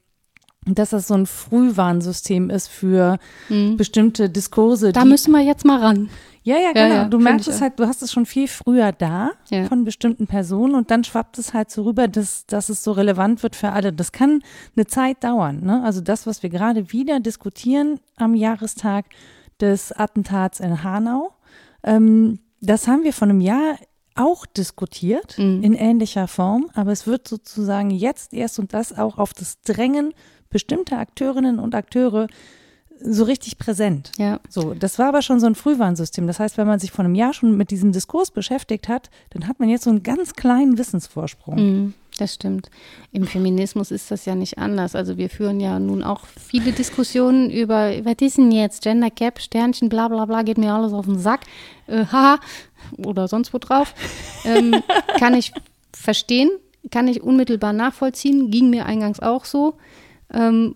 dass das so ein Frühwarnsystem ist für hm. bestimmte Diskurse. Da müssen wir jetzt mal ran. Ja, ja, genau. Ja, ja, du merkst es halt, du hast es schon viel früher da ja. von bestimmten Personen und dann schwappt es halt so rüber, dass, dass es so relevant wird für alle. Das kann eine Zeit dauern. Ne? Also das, was wir gerade wieder diskutieren am Jahrestag des Attentats in Hanau, ähm, das haben wir von einem Jahr auch diskutiert mhm. in ähnlicher Form, aber es wird sozusagen jetzt erst und das auch auf das Drängen bestimmte Akteurinnen und Akteure so richtig präsent. Ja. So, das war aber schon so ein Frühwarnsystem. Das heißt, wenn man sich vor einem Jahr schon mit diesem Diskurs beschäftigt hat, dann hat man jetzt so einen ganz kleinen Wissensvorsprung. Mhm, das stimmt. Im Feminismus ist das ja nicht anders. Also wir führen ja nun auch viele Diskussionen über, was ist denn jetzt Gender Gap, Sternchen, bla bla bla, geht mir alles auf den Sack. Äh, haha, oder sonst wo drauf. Ähm, [laughs] kann ich verstehen, kann ich unmittelbar nachvollziehen, ging mir eingangs auch so ähm,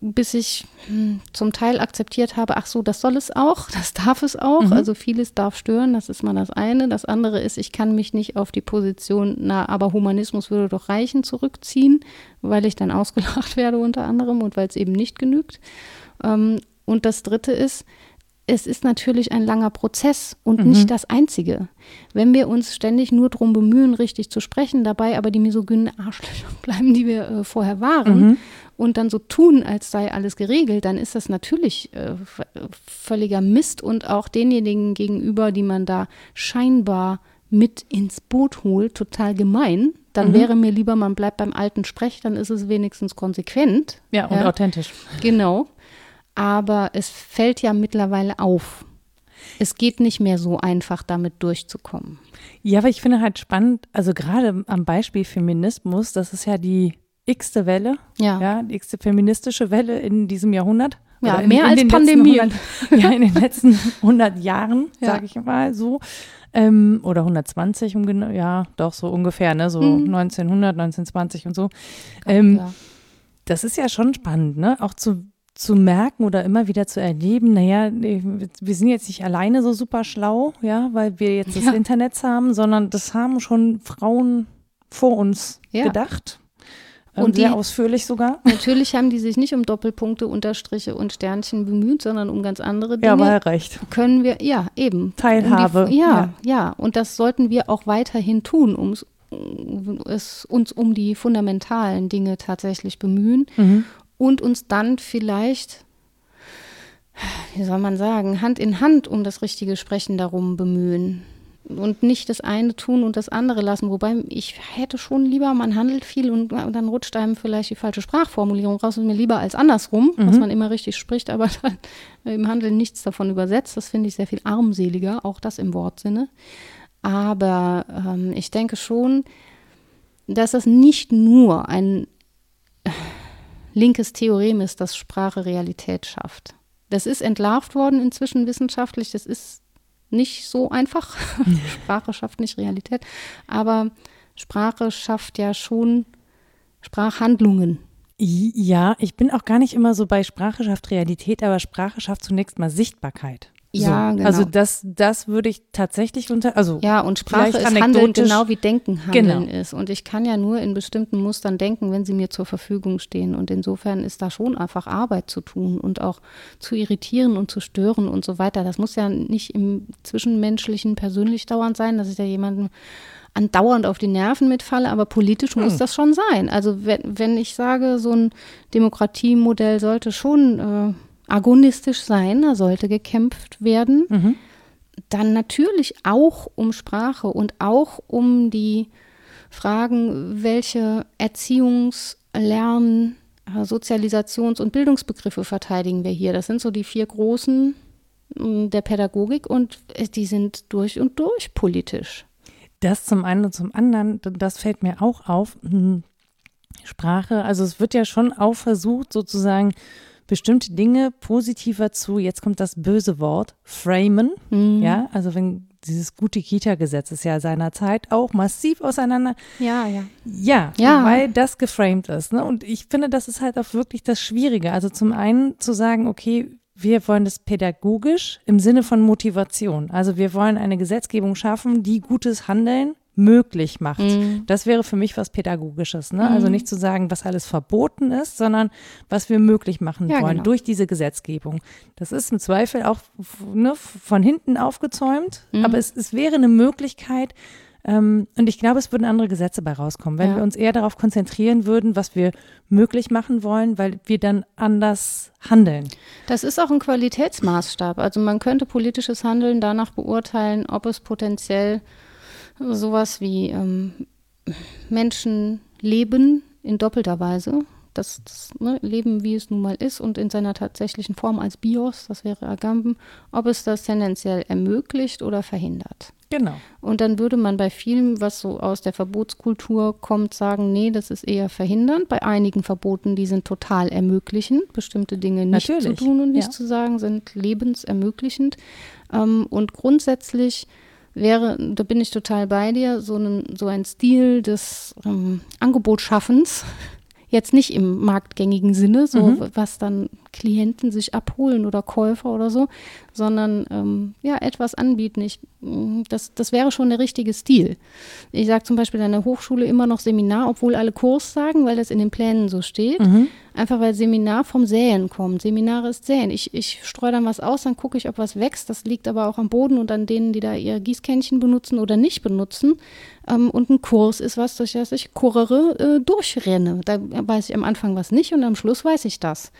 bis ich hm, zum Teil akzeptiert habe, ach so, das soll es auch, [laughs] das darf es auch. Mhm. Also vieles darf stören, das ist mal das eine. Das andere ist, ich kann mich nicht auf die Position, na, aber Humanismus würde doch reichen, zurückziehen, weil ich dann [laughs] ausgelacht werde unter anderem und weil es eben nicht genügt. Ähm, und das dritte ist, es ist natürlich ein langer Prozess und Mhm. nicht das einzige. Wenn wir uns ständig nur darum bemühen, richtig zu sprechen, dabei aber die misogynen Arschlöcher [laughs] bleiben, die wir äh, vorher waren, Mhm. und dann so tun, als sei alles geregelt, dann ist das natürlich äh, völliger Mist und auch denjenigen gegenüber, die man da scheinbar mit ins Boot holt, total gemein. Dann Mhm. wäre mir lieber, man bleibt beim alten Sprech, dann ist es wenigstens konsequent. Ja, und Ja. authentisch. Genau. Aber es fällt ja mittlerweile auf. Es geht nicht mehr so einfach, damit durchzukommen. Ja, aber ich finde halt spannend, also gerade am Beispiel Feminismus, das ist ja die x-te Welle, Ja. ja, die x-te feministische Welle in diesem Jahrhundert. Ja, in, mehr in als Pandemie. Letzten [laughs] 100, ja, in den letzten 100 Jahren, Ja. sage ich mal so. Ähm, oder 120, um genau, ja, doch so ungefähr, ne, so Mhm. 1900, 1920 und so. Ähm. Das ist ja schon spannend, ne? Auch zu, zu merken oder immer wieder zu erleben, naja, wir sind jetzt nicht alleine so super schlau, ja, weil wir jetzt das Ja. Internet haben, sondern das haben schon Frauen vor uns Ja. gedacht. Ähm, Und sehr die- ausführlich sogar. [laughs] Natürlich haben die sich nicht um Doppelpunkte, Unterstriche und Sternchen bemüht, sondern um ganz andere Dinge. Ja, aber er recht. können wir, ja, eben. Teilhabe, Um die, ja, ja. ja, Und das sollten wir auch weiterhin tun, um es, uns um die fundamentalen Dinge tatsächlich bemühen Mhm. Und uns dann vielleicht, wie soll man sagen, Hand in Hand um das richtige Sprechen darum bemühen. Und nicht das eine tun und das andere lassen. Wobei ich hätte schon lieber, man handelt viel und dann rutscht einem vielleicht die falsche Sprachformulierung raus und mir lieber als andersrum, dass man immer richtig spricht, aber [laughs] dann im Handeln nichts davon übersetzt. Das finde ich sehr viel armseliger, auch das im Wortsinne. Aber ähm, ich denke schon, dass es nicht nur ein linkes Theorem ist, das Sprache Realität schafft. Das ist entlarvt worden inzwischen wissenschaftlich. Das ist nicht so einfach. [laughs] [laughs] Sprache schafft nicht Realität. Aber Sprache schafft ja schon Sprachhandlungen. Ja, ich bin auch gar nicht immer so bei Sprache schafft Realität, aber Sprache schafft zunächst mal Sichtbarkeit. Ja, so. genau. Also das, das würde ich tatsächlich unter, also Ja, und Sprache ist Handeln genau wie Denken Handeln Genau. ist. Und ich kann ja nur in bestimmten Mustern denken, wenn sie mir zur Verfügung stehen. Und insofern ist da schon einfach Arbeit zu tun und auch zu irritieren und zu stören und so weiter. Das muss ja nicht im Zwischenmenschlichen persönlich dauernd sein, dass ich da jemanden andauernd auf die Nerven mitfalle, aber politisch muss Hm. das schon sein. Also wenn, wenn ich sage, so ein Demokratiemodell sollte schon äh, agonistisch sein, da sollte gekämpft werden, mhm. dann natürlich auch um Sprache und auch um die Fragen, welche Erziehungs-, Lern-, Sozialisations- und Bildungsbegriffe verteidigen wir hier. Das sind so die vier großen mh, der Pädagogik und äh, die sind durch und durch politisch. Das zum einen und zum anderen, das fällt mir auch auf. hm, Sprache, also es wird ja schon auch versucht, sozusagen bestimmte Dinge positiver zu, jetzt kommt das böse Wort, framen. Mhm. Ja, also wenn dieses gute Kita-Gesetz ist ja seinerzeit auch massiv auseinander. Ja, ja. Ja, Ja. weil das geframed ist. Ne? Und ich finde, das ist halt auch wirklich das Schwierige. Also zum einen zu sagen, okay, wir wollen das pädagogisch im Sinne von Motivation. Also wir wollen eine Gesetzgebung schaffen, die gutes Handeln möglich macht. Mhm. Das wäre für mich was Pädagogisches. Ne? Also Mhm. nicht zu sagen, was alles verboten ist, sondern was wir möglich machen Ja, wollen genau. durch diese Gesetzgebung. Das ist im Zweifel auch ne, von hinten aufgezäumt, Mhm. aber es, es wäre eine Möglichkeit, ähm, und ich glaube, es würden andere Gesetze bei rauskommen, wenn Ja. wir uns eher darauf konzentrieren würden, was wir möglich machen wollen, weil wir dann anders handeln. Das ist auch ein Qualitätsmaßstab. Also man könnte politisches Handeln danach beurteilen, ob es potenziell sowas wie ähm, Menschen leben in doppelter Weise. Das, das ne, Leben, wie es nun mal ist und in seiner tatsächlichen Form als Bios, das wäre Agamben, ob es das tendenziell ermöglicht oder verhindert. Genau. Und dann würde man bei vielem, was so aus der Verbotskultur kommt, sagen, nee, das ist eher verhindernd. Bei einigen Verboten, die sind total ermöglichend, bestimmte Dinge nicht Natürlich, zu tun und nicht ja. zu sagen, sind lebensermöglichend. Ähm, und grundsätzlich wäre, da bin ich total bei dir, so ein, so ein Stil des ähm, Angebotsschaffens, jetzt nicht im marktgängigen Sinne, so Mhm. was dann Klienten sich abholen oder Käufer oder so, sondern ähm, ja, etwas anbieten. Ich, mh, das, das wäre schon der richtige Stil. Ich sage zum Beispiel an der Hochschule immer noch Seminar, obwohl alle Kurs sagen, weil das in den Plänen so steht. Mhm. Einfach weil Seminar vom Säen kommt. Seminare ist Säen. Ich, ich streue dann was aus, dann gucke ich, ob was wächst. Das liegt aber auch am Boden und an denen, die da ihr Gießkännchen benutzen oder nicht benutzen. Ähm, und ein Kurs ist was, durch das ich kurere, äh, durchrenne. Da weiß ich am Anfang was nicht und am Schluss weiß ich das.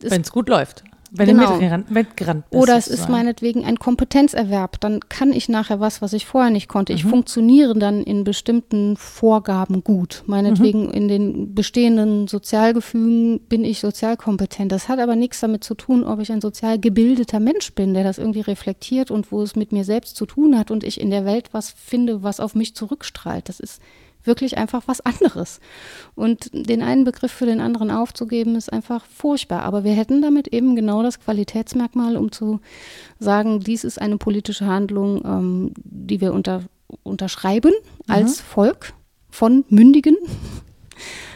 Wenn es gut läuft. Wenn Genau. du mitgerannt bist. Oder es ist sozusagen. meinetwegen ein Kompetenzerwerb. Dann kann ich nachher was, was ich vorher nicht konnte. Mhm. Ich funktioniere dann in bestimmten Vorgaben gut. Meinetwegen Mhm. in den bestehenden Sozialgefügen bin ich sozialkompetent. Das hat aber nichts damit zu tun, ob ich ein sozial gebildeter Mensch bin, der das irgendwie reflektiert und wo es mit mir selbst zu tun hat und ich in der Welt was finde, was auf mich zurückstrahlt. Das ist wirklich einfach was anderes. Und den einen Begriff für den anderen aufzugeben, ist einfach furchtbar. Aber wir hätten damit eben genau das Qualitätsmerkmal, um zu sagen, dies ist eine politische Handlung, ähm, die wir unter, unterschreiben als Volk von Mündigen. [laughs]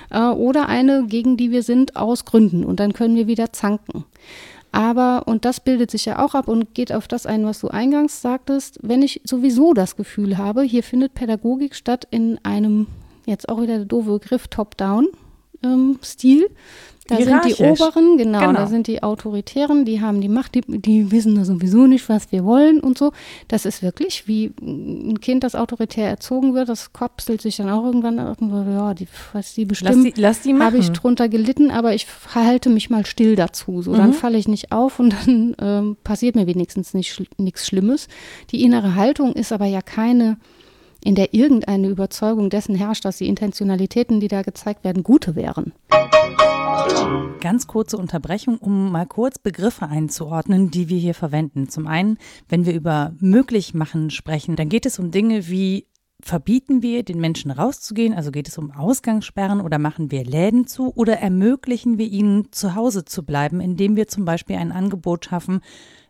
Äh, oder eine, gegen die wir sind, aus Gründen. Und dann können wir wieder zanken. Aber, und das bildet sich ja auch ab und geht auf das ein, was du eingangs sagtest, wenn ich sowieso das Gefühl habe, hier findet Pädagogik statt in einem, jetzt auch wieder der doofe Begriff, Top-Down-Stil. da sind die. Oberen, genau, Genau. da sind die Autoritären, die haben die Macht, die, die wissen da sowieso nicht, was wir wollen und so. Das ist wirklich wie ein Kind, das autoritär erzogen wird, das kopselt sich dann auch irgendwann, irgendwo, ja, die, was die Lass bestimmen die, lass die machen. habe ich drunter gelitten, aber ich verhalte mich mal still dazu. So, Mhm. dann falle ich nicht auf und dann ähm, passiert mir wenigstens nichts Schlimmes. Die innere Haltung ist aber ja keine, in der irgendeine Überzeugung dessen herrscht, dass die Intentionalitäten, die da gezeigt werden, gute wären. Ganz kurze Unterbrechung, um mal kurz Begriffe einzuordnen, die wir hier verwenden. Zum einen, wenn wir über möglich machen sprechen, dann geht es um Dinge wie verbieten wir den Menschen rauszugehen, also geht es um Ausgangssperren oder machen wir Läden zu oder ermöglichen wir ihnen zu Hause zu bleiben, indem wir zum Beispiel ein Angebot schaffen,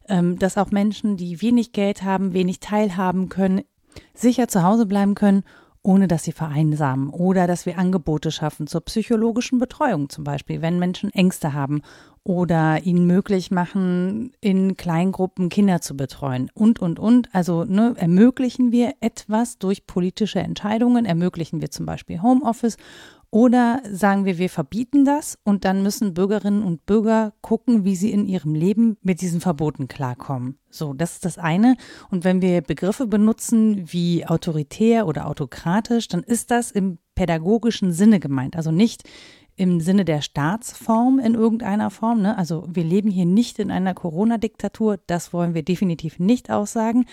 ähm, dass auch Menschen, die wenig Geld haben, wenig teilhaben können, sicher zu Hause bleiben können, ohne dass sie vereinsamen. Oder dass wir Angebote schaffen zur psychologischen Betreuung zum Beispiel, wenn Menschen Ängste haben. Oder ihnen möglich machen, in Kleingruppen Kinder zu betreuen. Und, und, und. Also ne, ermöglichen wir etwas durch politische Entscheidungen, ermöglichen wir zum Beispiel Homeoffice oder sagen wir, wir verbieten das und dann müssen Bürgerinnen und Bürger gucken, wie sie in ihrem Leben mit diesen Verboten klarkommen. So, das ist das eine. Und wenn wir Begriffe benutzen wie autoritär oder autokratisch, dann ist das im pädagogischen Sinne gemeint. Also nicht im Sinne der Staatsform in irgendeiner Form. Ne? Also wir leben hier nicht in einer Corona-Diktatur, das wollen wir definitiv nicht aussagen.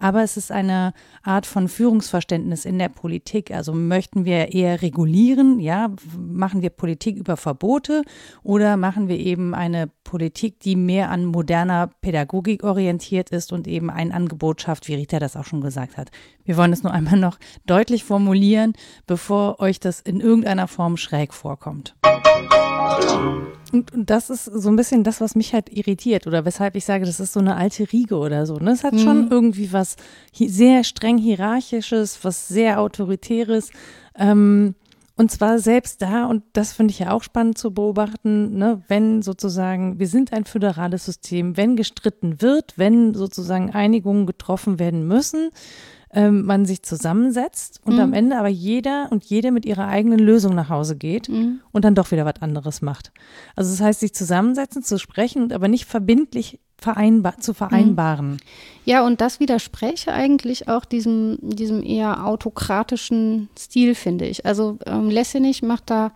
Aber es ist eine Art von Führungsverständnis in der Politik. Also möchten wir eher regulieren, ja, machen wir Politik über Verbote oder machen wir eben eine Politik, die mehr an moderner Pädagogik orientiert ist und eben ein Angebot schafft, wie Rita das auch schon gesagt hat. Wir wollen es nur einmal noch deutlich formulieren, bevor euch das in irgendeiner Form schräg vorkommt. Und, und das ist so ein bisschen das, was mich halt irritiert oder weshalb ich sage, das ist so eine alte Riege oder so. Ne? Es hat schon irgendwie was sehr streng hierarchisches, was sehr autoritäres. Ähm, und zwar selbst da, und das finde ich ja auch spannend zu beobachten, ne, wenn sozusagen, wir sind ein föderales System, wenn gestritten wird, wenn sozusagen Einigungen getroffen werden müssen, ähm, man sich zusammensetzt und am Ende aber jeder und jede mit ihrer eigenen Lösung nach Hause geht und dann doch wieder was anderes macht. Also das heißt, sich zusammensetzen, zu sprechen und aber nicht verbindlich vereinbar zu vereinbaren. Ja, und das widerspräche eigentlich auch diesem, diesem eher autokratischen Stil, finde ich. Also ähm, Lessenich macht da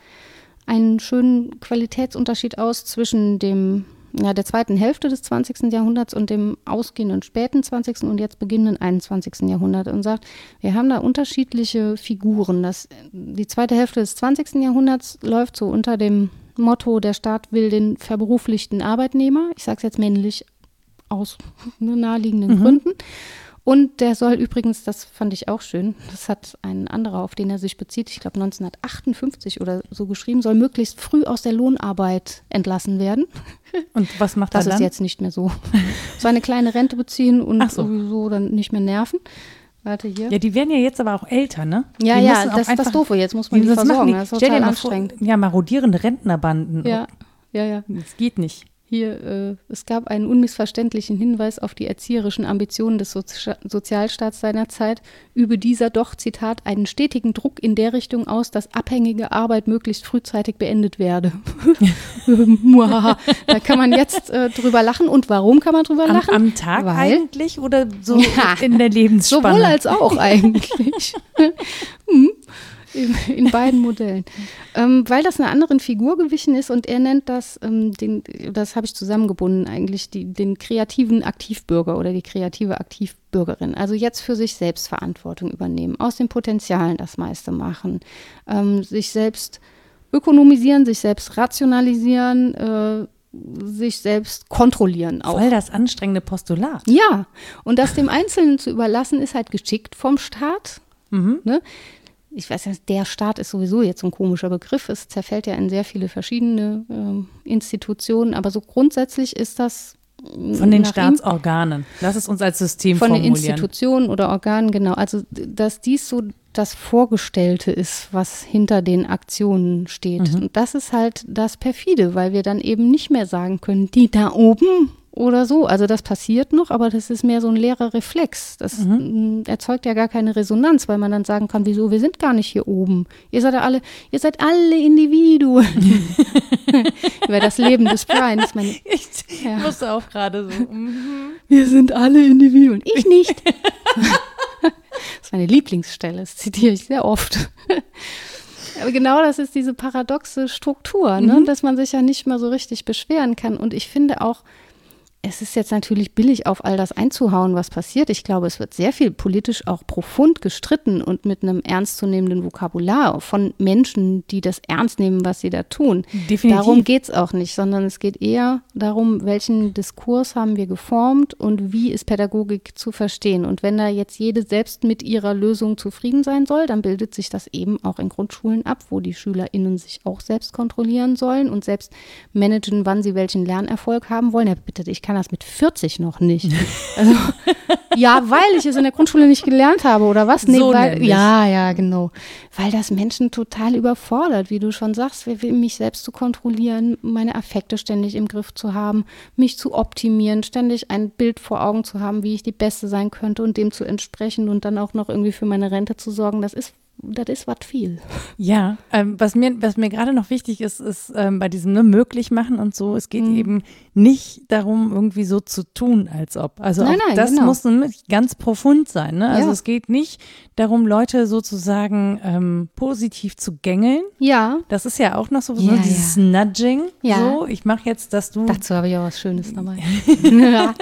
einen schönen Qualitätsunterschied aus zwischen dem, ja, der zweiten Hälfte des 20. Jahrhunderts und dem ausgehenden späten 20. und jetzt beginnenden 21. Jahrhundert und sagt, wir haben da unterschiedliche Figuren. Das, die zweite Hälfte des 20. Jahrhunderts läuft so unter dem Motto, der Staat will den verberuflichten Arbeitnehmer, ich sage es jetzt männlich, aus ne, naheliegenden Gründen. Und der soll übrigens, das fand ich auch schön, das hat ein anderer, auf den er sich bezieht, ich glaube 1958 oder so geschrieben, soll möglichst früh aus der Lohnarbeit entlassen werden. [laughs] Und was macht Das er ist dann? jetzt nicht mehr so. [laughs] So eine kleine Rente beziehen und so. sowieso dann nicht mehr nerven. Warte hier. Ja, die werden ja jetzt aber auch älter, ne? Ja, Die ja, das ist das Doofe. Jetzt muss man die das machen versorgen. die. Das ist total mal vor, anstrengend. ja, marodierende Rentnerbanden. Ja, ja, ja. Das geht nicht. Hier, äh, es gab einen unmissverständlichen Hinweis auf die erzieherischen Ambitionen des Sozi Sozialstaats seiner Zeit, übe dieser doch, Zitat, einen stetigen Druck in der Richtung aus, dass abhängige Arbeit möglichst frühzeitig beendet werde. [laughs] da kann man jetzt äh, drüber lachen. Und warum kann man drüber lachen? Am, am Tag Weil, eigentlich oder so [laughs] ja, in der Lebensspanne? Sowohl als auch [laughs] eigentlich. hm in, beiden Modellen. Ähm, weil das einer anderen Figur gewichen ist und er nennt das, ähm, den, das habe ich zusammengebunden eigentlich, die, den kreativen Aktivbürger oder die kreative Aktivbürgerin. Also jetzt für sich selbst Verantwortung übernehmen, aus den Potenzialen das meiste machen, ähm, sich selbst ökonomisieren, sich selbst rationalisieren, äh, sich selbst kontrollieren auch. Voll das anstrengende Postulat. Ja, und das dem Einzelnen zu überlassen, ist halt geschickt vom Staat. Mhm. Ne? Ich weiß nicht, der Staat ist sowieso jetzt so ein komischer Begriff. Es zerfällt ja in sehr viele verschiedene äh, Institutionen, aber so grundsätzlich ist das mm, von den Staatsorganen. Lass es uns als System von formulieren. Von den Institutionen oder Organen, genau. Also, dass dies so das Vorgestellte ist, was hinter den Aktionen steht. Mhm. Und das ist halt das Perfide, weil wir dann eben nicht mehr sagen können, die da oben oder so. Also das passiert noch, aber das ist mehr so ein leerer Reflex. Das mhm. erzeugt ja gar keine Resonanz, weil man dann sagen kann, wieso, wir sind gar nicht hier oben. Ihr seid ja alle, ihr seid alle Individuen. [laughs] Über das Leben des Brian ist meine. [laughs] Ich ja. musste auch gerade so. Mhm. Wir sind alle Individuen. Ich [laughs] nicht. das ist meine Lieblingsstelle, das zitiere ich sehr oft. Aber genau das ist diese paradoxe Struktur, ne? Mhm. dass man sich ja nicht mal so richtig beschweren kann. Und ich finde auch, es ist jetzt natürlich billig, auf all das einzuhauen, was passiert. Ich glaube, es wird sehr viel politisch auch profund gestritten und mit einem ernstzunehmenden Vokabular von Menschen, die das ernst nehmen, was sie da tun. Definitiv. Darum geht es auch nicht, sondern es geht eher darum, welchen Diskurs haben wir geformt und wie ist Pädagogik zu verstehen. Und wenn da jetzt jede selbst mit ihrer Lösung zufrieden sein soll, dann bildet sich das eben auch in Grundschulen ab, wo die SchülerInnen sich auch selbst kontrollieren sollen und selbst managen, wann sie welchen Lernerfolg haben wollen. Ja, bitte, ich kann kann das mit 40 noch nicht. Also, ja, weil ich es in der Grundschule nicht gelernt habe oder was? Nee, so weil, ja, ja, genau. Weil das Menschen total überfordert, wie du schon sagst, mich selbst zu kontrollieren, meine Affekte ständig im Griff zu haben, mich zu optimieren, ständig ein Bild vor Augen zu haben, wie ich die Beste sein könnte und dem zu entsprechen und dann auch noch irgendwie für meine Rente zu sorgen. Das ist das ist was viel. Ja, ähm, was mir, was mir gerade noch wichtig ist, ist ähm, bei diesem ne, möglich machen und so, es geht mhm. eben nicht darum, irgendwie so zu tun, als ob. Also nein, nein, das genau. muss ganz profund sein. Ne? Also ja. es geht nicht darum, Leute sozusagen ähm, positiv zu gängeln. Ja. Das ist ja auch noch so, ja, so dieses ja. Nudging. Ja. So, ich mache jetzt, dass du. Dazu habe ich auch was Schönes dabei. [laughs]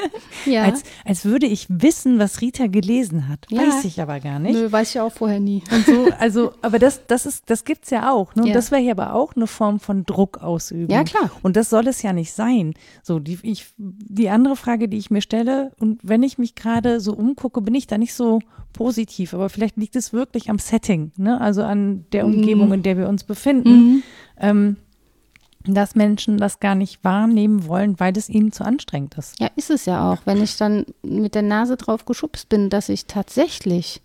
ja. Als, als würde ich wissen, was Rita gelesen hat. Weiß ich aber gar nicht. Nö, weiß ich auch vorher nie. Und so also, aber das, das ist, das gibt's ja auch. Ne? Und ja. das wäre hier aber auch eine Form von Druck ausüben. Ja, klar. Und das soll es ja nicht sein. So, die, ich, die andere Frage, die ich mir stelle, und wenn ich mich gerade so umgucke, bin ich da nicht so positiv, aber vielleicht liegt es wirklich am Setting, ne? Also an der mhm. Umgebung, in der wir uns befinden. Mhm. Ähm, dass Menschen das gar nicht wahrnehmen wollen, weil es ihnen zu anstrengend ist. Ja, ist es ja auch. Wenn ich dann mit der Nase drauf geschubst bin, dass ich tatsächlich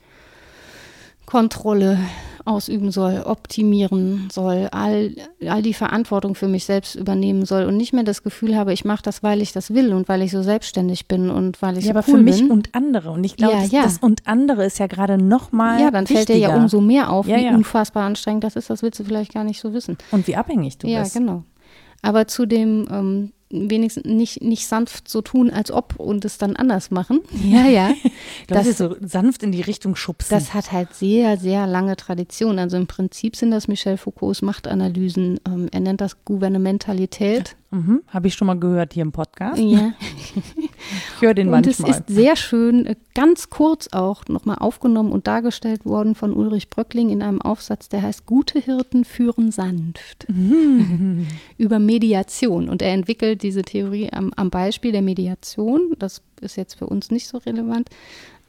Kontrolle ausüben soll, optimieren soll, all, all die Verantwortung für mich selbst übernehmen soll und nicht mehr das Gefühl habe, ich mache das, weil ich das will und weil ich so selbstständig bin und weil ich ja, so aber cool für mich bin. und andere und ich glaube, ja, das, ja. das, und andere ist ja gerade noch mal Ja, dann fällt dir ja umso mehr auf, ja, wie unfassbar anstrengend das ist, das willst du vielleicht gar nicht so wissen. Und wie abhängig du bist. Ja, genau. Aber zu dem ähm, wenigstens nicht, nicht sanft so tun, als ob und es dann anders machen. Ja, ja. [laughs] das ist so sanft in die Richtung schubsen. Das hat halt sehr, sehr lange Tradition. Also im Prinzip sind das Michel Foucaults Machtanalysen. Ähm, er nennt das Gouvernementalität. Mhm, Habe ich schon mal gehört hier im Podcast. Ja. ich höre den und manchmal. Und es ist sehr schön, äh, ganz kurz auch nochmal aufgenommen und dargestellt worden von Ulrich Bröckling in einem Aufsatz, der heißt Gute Hirten führen sanft. Mhm. [laughs] Über Mediation. Und er entwickelt diese Theorie am, am, Beispiel der Mediation. Das ist jetzt für uns nicht so relevant.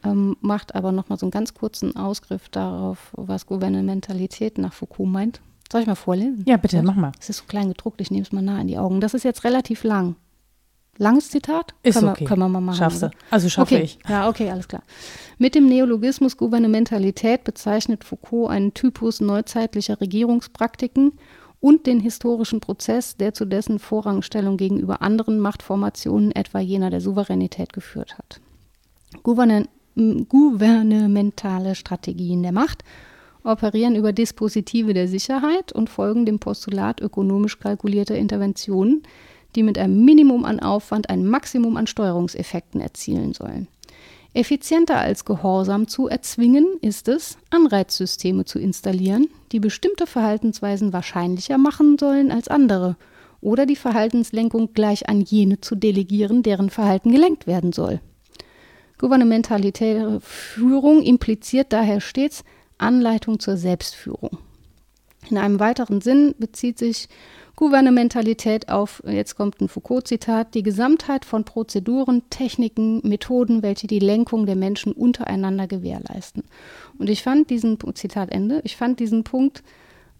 Ähm, macht aber nochmal so einen ganz kurzen Ausgriff darauf, was Gouvernementalität nach Foucault meint. Soll ich mal vorlesen? Ja, bitte, mach mal. Es ist so klein gedruckt, ich nehme es mal nah in die Augen. Das ist jetzt relativ lang. Langes Zitat? Ist können okay. Wir, können wir mal machen. Schaffst du. Also schaffe okay. ich. Ja, okay, alles klar. Mit dem Neologismus Gouvernementalität bezeichnet Foucault einen Typus neuzeitlicher Regierungspraktiken und den historischen Prozess, der zu dessen Vorrangstellung gegenüber anderen Machtformationen, etwa jener der Souveränität, geführt hat. Gouvernen gouvernementale Strategien der Macht operieren über Dispositive der Sicherheit und folgen dem Postulat ökonomisch kalkulierter Interventionen, die mit einem Minimum an Aufwand ein Maximum an Steuerungseffekten erzielen sollen. Effizienter als Gehorsam zu erzwingen ist es, Anreizsysteme zu installieren, die bestimmte Verhaltensweisen wahrscheinlicher machen sollen als andere oder die Verhaltenslenkung gleich an jene zu delegieren, deren Verhalten gelenkt werden soll. Gouvernementalitäre Führung impliziert daher stets Anleitung zur Selbstführung. In einem weiteren Sinn bezieht sich Gouvernementalität auf, jetzt kommt ein Foucault-Zitat, die Gesamtheit von Prozeduren, Techniken, Methoden, welche die Lenkung der Menschen untereinander gewährleisten. Und ich fand diesen, Zitat Ende, ich fand diesen Punkt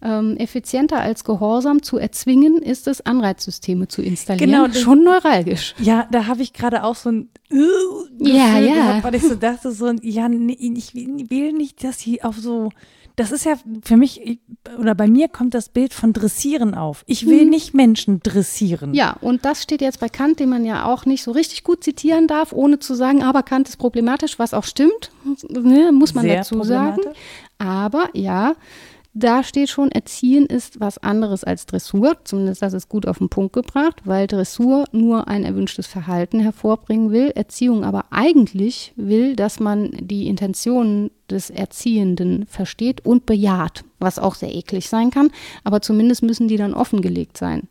ähm, effizienter als Gehorsam zu erzwingen, ist es, Anreizsysteme zu installieren. Genau, das- schon neuralgisch. Ja, da habe ich gerade auch so ein äh, Ja, ja. gehabt, weil ich so dachte, so, ja, nee, ich will nicht, dass sie auf so, das ist ja für mich, ich- oder bei mir kommt das Bild von Dressieren auf. Ich will nicht Menschen dressieren. Mhm. Ja, und das steht jetzt bei Kant, den man ja auch nicht so richtig gut zitieren darf, ohne zu sagen, aber Kant ist problematisch, was auch stimmt, [laughs] ne, muss man Sehr dazu sagen. Aber ja, da steht schon, Erziehen ist was anderes als Dressur. Zumindest das ist gut auf den Punkt gebracht, weil Dressur nur ein erwünschtes Verhalten hervorbringen will. Erziehung aber eigentlich will, dass man die Intentionen des Erziehenden versteht und bejaht, was auch sehr eklig sein kann. Aber zumindest müssen die dann offengelegt sein.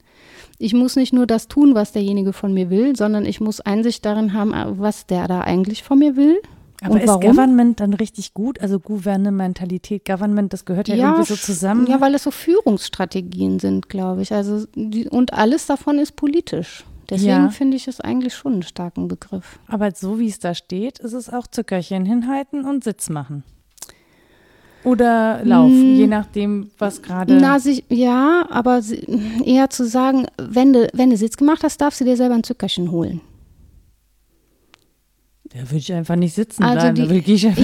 Ich muss nicht nur das tun, was derjenige von mir will, sondern ich muss Einsicht darin haben, was der da eigentlich von mir will. Aber und ist warum? Government dann richtig gut? Also Gouvernementalität, Government, das gehört ja, irgendwie so zusammen. Ja, weil es so Führungsstrategien sind, glaube ich. Also die, und alles davon ist politisch. Deswegen Ja. finde ich es eigentlich schon einen starken Begriff. Aber so wie es da steht, ist es auch Zuckerchen hinhalten und Sitz machen. Oder Lauf, Mm. je nachdem, was gerade. Na, sich, ja, aber eher zu sagen, wenn du, wenn du Sitz gemacht hast, darfst du dir selber ein Zuckerchen holen. Da will ich einfach nicht sitzen Also bleiben. die-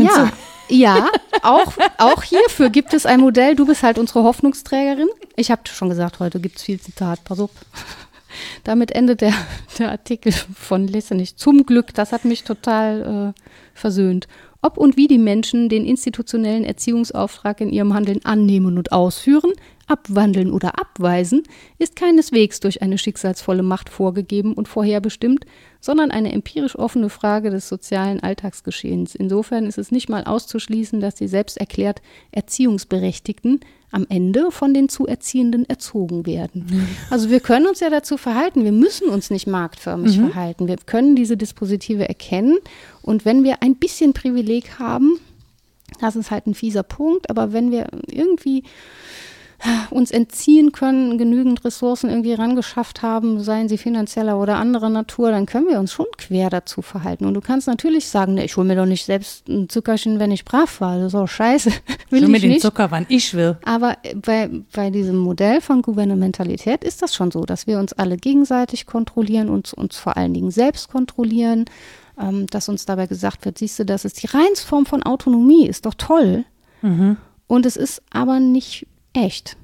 Ja, ja auch, auch hierfür gibt es ein Modell. Du bist halt unsere Hoffnungsträgerin. Ich habe schon gesagt, heute gibt es viel Zitat. Pass auf. Damit endet der, der Artikel von Lessenich. Zum Glück, das hat mich total äh, versöhnt. Ob und wie die Menschen den institutionellen Erziehungsauftrag in ihrem Handeln annehmen und ausführen, abwandeln oder abweisen, ist keineswegs durch eine schicksalsvolle Macht vorgegeben und vorherbestimmt, sondern eine empirisch offene Frage des sozialen Alltagsgeschehens. Insofern ist es nicht mal auszuschließen, dass die selbst erklärt Erziehungsberechtigten am Ende von den zu Erziehenden erzogen werden. [laughs] Also wir können uns ja dazu verhalten, wir müssen uns nicht marktförmig verhalten. Wir können diese Dispositive erkennen und wenn wir ein bisschen Privileg haben, das ist halt ein fieser Punkt, aber wenn wir irgendwie uns entziehen können, genügend Ressourcen irgendwie rangeschafft haben, seien sie finanzieller oder anderer Natur, dann können wir uns schon quer dazu verhalten. Und du kannst natürlich sagen, ne, ich hole mir doch nicht selbst ein Zuckerchen, wenn ich brav war. Das ist auch scheiße. [laughs] Will ich mit den nicht. Zucker, wann ich will. Aber bei, bei diesem Modell von Gouvernementalität ist das schon so, dass wir uns alle gegenseitig kontrollieren und uns vor allen Dingen selbst kontrollieren, ähm, dass uns dabei gesagt wird, siehst du, das ist die Reinsform von Autonomie, ist doch toll. Und es ist aber nicht echt.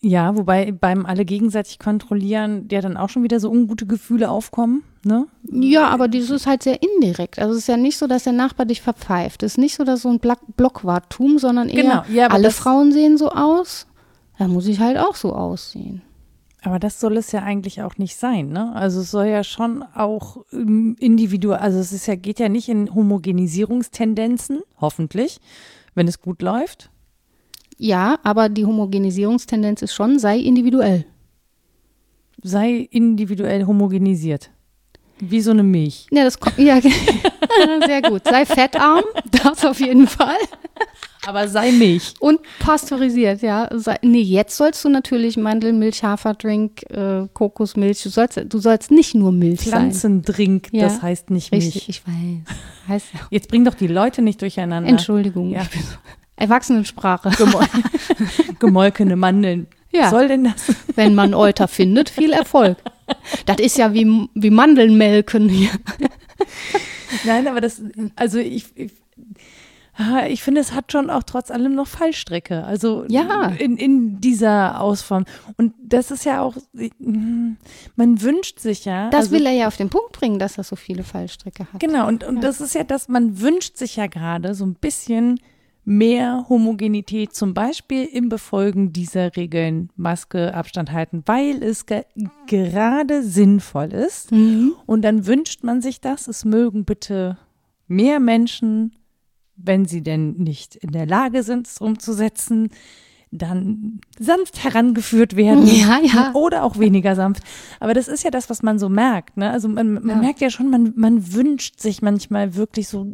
Ja, wobei beim alle gegenseitig kontrollieren, der dann auch schon wieder so ungute Gefühle aufkommen, ne? Ja, aber das ist halt sehr indirekt. Also es ist ja nicht so, dass der Nachbar dich verpfeift. Es ist nicht so, dass so ein Block Blockwartum, sondern eher Genau, ja, alle Frauen sehen so aus. Da muss ich halt auch so aussehen. Aber das soll es ja eigentlich auch nicht sein, ne? Also es soll ja schon auch ähm, individuell, also es ist ja, geht ja nicht in Homogenisierungstendenzen, hoffentlich, wenn es gut läuft. Ja, aber die Homogenisierungstendenz ist schon, sei individuell. Sei individuell homogenisiert. Wie so eine Milch. Ja, das kommt, ja, [laughs] sehr gut. Sei fettarm, das auf jeden Fall. Aber sei Milch. Und pasteurisiert, ja. Sei, nee, jetzt sollst du natürlich Mandelmilch, Haferdrink, äh, Kokosmilch, du sollst, du sollst nicht nur Milch sein. Pflanzendrink, Ja, das heißt nicht Richtig, Milch. ich weiß. Heißt. Jetzt bring doch die Leute nicht durcheinander. Entschuldigung. Ja. Erwachsenensprache. Gemol [laughs] Gemolkene Mandeln. Ja. Was soll denn das? Wenn man Euter findet, viel Erfolg. Das ist ja wie, wie Mandeln melken hier. Nein, aber das, also ich, ich Ah, Ich finde, es hat schon auch trotz allem noch Fallstrecke. Also Ja. in, in dieser Ausform. Und das ist ja auch, man wünscht sich ja. Das also, will er ja auf den Punkt bringen, dass er so viele Fallstricke hat. Genau, und, und das ist ja das, man wünscht sich ja gerade so ein bisschen mehr Homogenität, zum Beispiel im Befolgen dieser Regeln, Maske, Abstand halten, weil es ge gerade sinnvoll ist. Mhm. Und dann wünscht man sich das, es mögen bitte mehr Menschen, wenn sie denn nicht in der Lage sind, es umzusetzen, dann sanft herangeführt werden. Ja, ja. Oder auch weniger sanft. Aber das ist ja das, was man so merkt. Ne? Also man, man Ja. merkt ja schon, man, man wünscht sich manchmal wirklich so,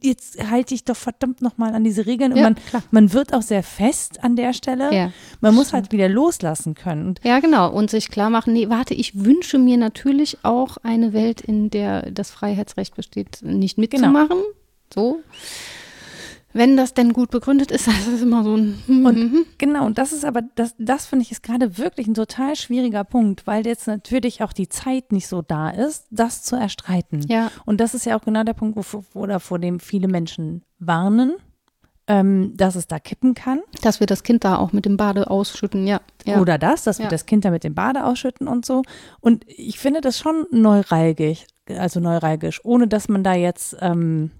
jetzt halte ich doch verdammt nochmal an diese Regeln. Und Ja, man, klar. man wird auch sehr fest an der Stelle. Ja, man muss halt wieder loslassen können. Und Ja, genau. Und sich klar machen, nee, warte, ich wünsche mir natürlich auch eine Welt, in der das Freiheitsrecht besteht, nicht mitzumachen. So. Wenn das denn gut begründet ist, [laughs] das ist immer so ein. hm, Und hm, hm. genau, und das ist aber, das, das finde ich ist gerade wirklich ein total schwieriger Punkt, weil jetzt natürlich auch die Zeit nicht so da ist, das zu erstreiten. Ja. Und das ist ja auch genau der Punkt, wo, oder vor dem viele Menschen warnen, ähm, dass es da kippen kann. Dass wir das Kind da auch mit dem Bade ausschütten, ja. ja. Oder das, dass wir Ja. das Kind da mit dem Bade ausschütten und so. Und ich finde das schon neuralgisch, also neuralgisch, ohne dass man da jetzt, ähm,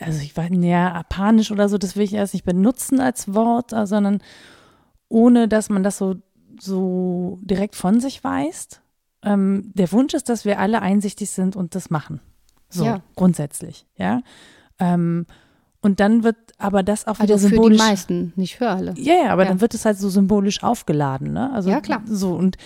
also ich weiß, ja, panisch oder so, das will ich erst nicht benutzen als Wort, äh, sondern ohne dass man das so, so direkt von sich weist. Ähm, der Wunsch ist, dass wir alle einsichtig sind und das machen. So, Ja. grundsätzlich, ja. Ähm, und dann wird aber das auch wieder Also für die symbolisch. meisten, nicht für alle. Ja, ja, aber Ja. dann wird es halt so symbolisch aufgeladen, ne? Also Ja, klar. so und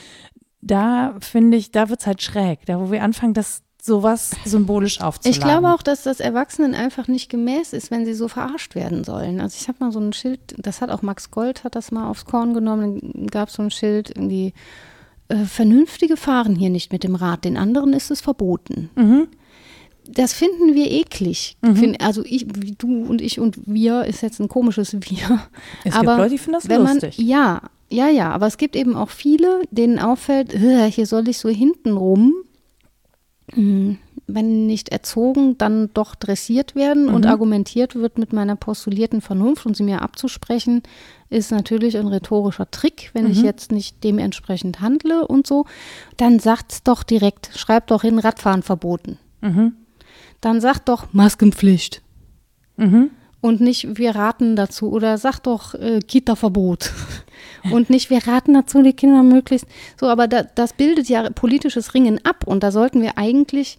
da finde ich, da wird es halt schräg, da wo wir anfangen, das sowas symbolisch aufzuladen. Ich glaube auch, dass das Erwachsenen einfach nicht gemäß ist, wenn sie so verarscht werden sollen. Also ich habe mal so ein Schild, das hat auch Max Gold, hat das mal aufs Korn genommen, dann gab es so ein Schild, irgendwie, äh, Vernünftige fahren hier nicht mit dem Rad, den anderen ist es verboten. Mhm. Das finden wir eklig. Find, also ich, du und ich und wir ist jetzt ein komisches Wir. Es aber gibt Leute, die finden das wenn man, lustig. Ja, ja, ja, aber es gibt eben auch viele, denen auffällt, "Äh, hier soll ich so hinten rum, wenn nicht erzogen, dann doch dressiert werden und Mhm. argumentiert wird mit meiner postulierten Vernunft und sie mir abzusprechen, ist natürlich ein rhetorischer Trick, wenn Mhm. ich jetzt nicht dementsprechend handle und so. Dann sagt's doch direkt, schreibt doch hin, Radfahren verboten. Mhm. Dann sagt doch Maskenpflicht Mhm. Und nicht wir raten dazu oder sagt doch äh, Kita-Verbot [laughs] und nicht wir raten dazu, die Kinder möglichst so, aber da, das bildet ja politisches Ringen ab und da sollten wir eigentlich,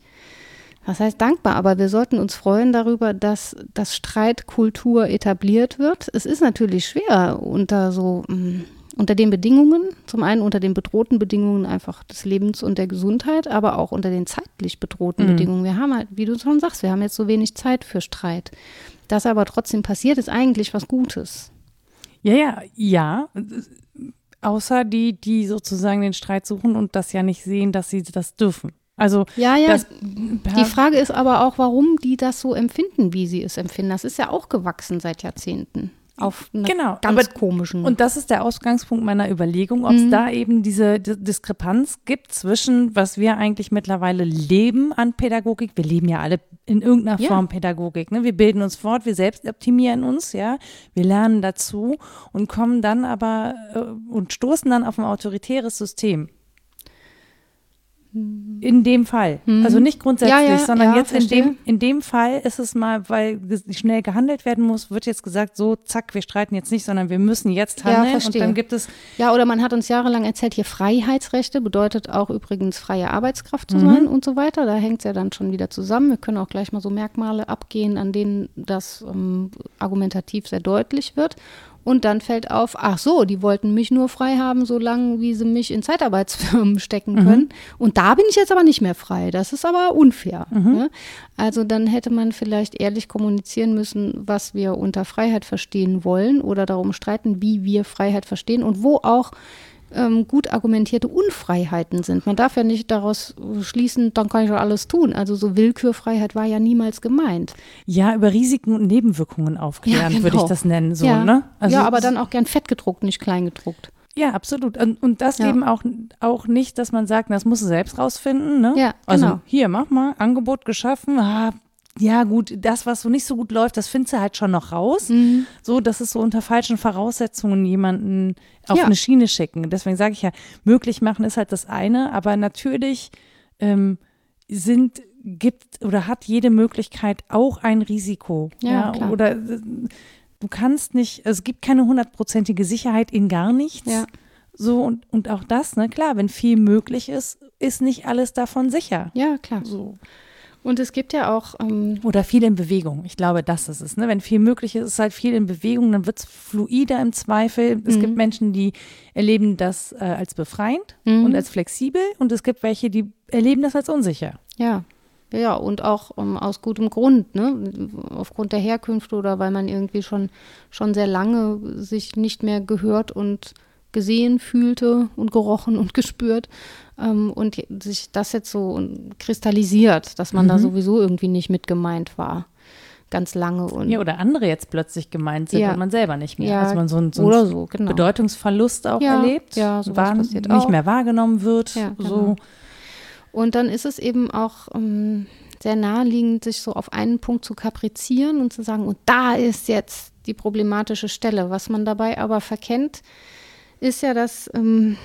was heißt dankbar, aber wir sollten uns freuen darüber, dass das Streitkultur etabliert wird. Es ist natürlich schwer unter so mh, unter den Bedingungen, zum einen unter den bedrohten Bedingungen einfach des Lebens und der Gesundheit, aber auch unter den zeitlich bedrohten Mhm. Bedingungen. Wir haben halt, wie du schon sagst, wir haben jetzt so wenig Zeit für Streit. Das aber trotzdem passiert, ist eigentlich was Gutes. Ja, ja, ja. Außer die, die sozusagen den Streit suchen und das ja nicht sehen, dass sie das dürfen. Also Ja, ja. das, die Frage ist aber auch, warum die das so empfinden, wie sie es empfinden. Das ist ja auch gewachsen seit Jahrzehnten. Auf eine Genau, ganz aber- komischen. Und das ist der Ausgangspunkt meiner Überlegung, ob es Mhm. da eben diese D Diskrepanz gibt zwischen, was wir eigentlich mittlerweile leben an Pädagogik. Wir leben ja alle in irgendeiner Ja. Form Pädagogik. Ne? Wir bilden uns fort, wir selbst optimieren uns, ja. Wir lernen dazu und kommen dann aber äh, und stoßen dann auf ein autoritäres System. In dem Fall. Also nicht grundsätzlich, Mhm. Ja, ja, sondern ja, jetzt in dem, in dem Fall ist es mal, weil schnell gehandelt werden muss, wird jetzt gesagt, so, zack, wir streiten jetzt nicht, sondern wir müssen jetzt handeln. und dann gibt es, ja, oder man hat uns jahrelang erzählt, hier Freiheitsrechte bedeutet auch übrigens freie Arbeitskraft zu Mhm. sein und so weiter. Da hängt es ja dann schon wieder zusammen. Wir können auch gleich mal so Merkmale abgehen, an denen das ähm, argumentativ sehr deutlich wird. Und dann fällt auf, ach so, die wollten mich nur frei haben, solange wie sie mich in Zeitarbeitsfirmen [laughs] stecken Mhm. können. Und da bin ich jetzt aber nicht mehr frei. Das ist aber unfair. Mhm. Ne? Also dann hätte man vielleicht ehrlich kommunizieren müssen, was wir unter Freiheit verstehen wollen oder darum streiten, wie wir Freiheit verstehen und wo auch ähm, gut argumentierte Unfreiheiten sind. Man darf ja nicht daraus schließen, dann kann ich doch alles tun. Also so Willkürfreiheit war ja niemals gemeint. ja, über Risiken und Nebenwirkungen aufklären, Ja, würde ich genau. das nennen, so, ja. ne? ja, aber dann auch gern fett gedruckt, nicht klein gedruckt. Ja, absolut. Und, und das Ja. eben auch, auch nicht, dass man sagt, das musst du selbst rausfinden, ne? Ja, Also genau. hier, mach mal, Angebot geschaffen, ah, ja gut, das, was so nicht so gut läuft, das findest du halt schon noch raus. Mhm. So, das ist so unter falschen Voraussetzungen jemanden auf Ja. eine Schiene schicken. Deswegen sage ich ja, möglich machen ist halt das eine, aber natürlich ähm, sind, gibt oder hat jede Möglichkeit auch ein Risiko. Ja, klar. Oder äh, du kannst nicht, es gibt keine hundertprozentige Sicherheit in gar nichts. Ja. So, und, und auch das, ne, klar, wenn viel möglich ist, ist nicht alles davon sicher. Ja, klar. So. Und es gibt ja auch, ähm, Oder viel in Bewegung. Ich glaube, das ist es. Ne? Wenn viel möglich ist, ist halt viel in Bewegung, dann wird es fluider im Zweifel. Es Mhm. gibt Menschen, die erleben das äh, als befreiend Mhm. und als flexibel und es gibt welche, die erleben das als unsicher. Ja. Ja, und auch ähm, aus gutem Grund, ne? Aufgrund der Herkünfte oder weil man irgendwie schon, schon sehr lange sich nicht mehr gehört und gesehen fühlte und gerochen und [laughs] gespürt. Ähm, und sich das jetzt so kristallisiert, dass man da Mhm. sowieso irgendwie nicht mit gemeint war. Ganz lange und Ja, oder andere jetzt plötzlich gemeint sind Ja. und man selber nicht mehr. Ja, Dass man so einen, so einen so, genau. Bedeutungsverlust auch Ja, erlebt, ja, passiert nicht auch. mehr wahrgenommen wird. Ja, genau. so. Und dann ist es eben auch ähm, sehr naheliegend, sich so auf einen Punkt zu kaprizieren und zu sagen, und da ist jetzt die problematische Stelle. Was man dabei aber verkennt, ist ja, dass, ähm,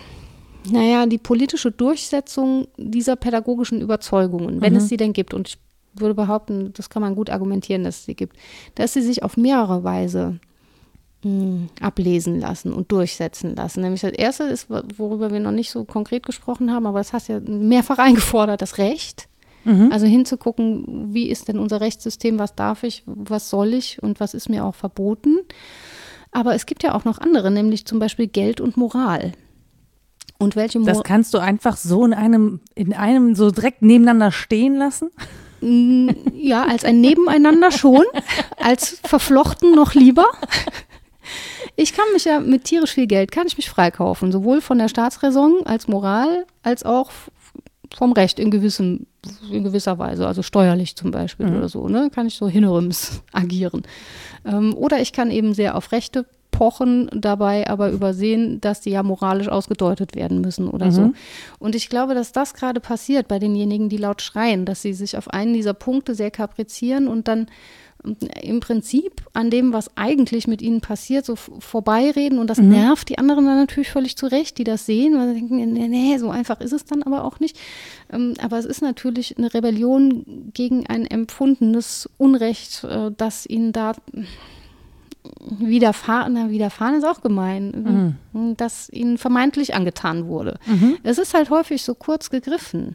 naja, die politische Durchsetzung dieser pädagogischen Überzeugungen, wenn Mhm. es sie denn gibt, und ich würde behaupten, das kann man gut argumentieren, dass es sie gibt, dass sie sich auf mehrere Weise mh, ablesen lassen und durchsetzen lassen. Nämlich das erste ist, worüber wir noch nicht so konkret gesprochen haben, aber das hast du ja mehrfach [laughs] eingefordert, das Recht. Mhm. Also hinzugucken, wie ist denn unser Rechtssystem, was darf ich, was soll ich und was ist mir auch verboten. Aber es gibt ja auch noch andere, nämlich zum Beispiel Geld und Moral. Und welche Das Moral? kannst du einfach so in einem, in einem so direkt nebeneinander stehen lassen. Ja, als ein Nebeneinander schon, als verflochten noch lieber. Ich kann mich ja mit tierisch viel Geld, kann ich mich freikaufen, sowohl von der Staatsräson als Moral, als auch vom Recht in, gewissem, in gewisser Weise, also steuerlich zum Beispiel Mhm. oder so, ne, kann ich so hinrüms [laughs] agieren. Ähm, oder ich kann eben sehr auf Rechte pochen, dabei aber übersehen, dass die ja moralisch ausgedeutet werden müssen oder so. Mhm. Und ich glaube, dass das gerade passiert bei denjenigen, die laut schreien, dass sie sich auf einen dieser Punkte sehr kaprizieren und dann im Prinzip an dem, was eigentlich mit ihnen passiert, so vorbeireden und das Mhm. nervt die anderen dann natürlich völlig zurecht, die das sehen, weil sie denken, nee, nee, so einfach ist es dann aber auch nicht. Ähm, aber es ist natürlich eine Rebellion gegen ein empfundenes Unrecht, äh, das ihnen da widerfahren, na, widerfahren ist auch gemein, das ihnen vermeintlich angetan wurde. Es ist halt häufig so kurz gegriffen.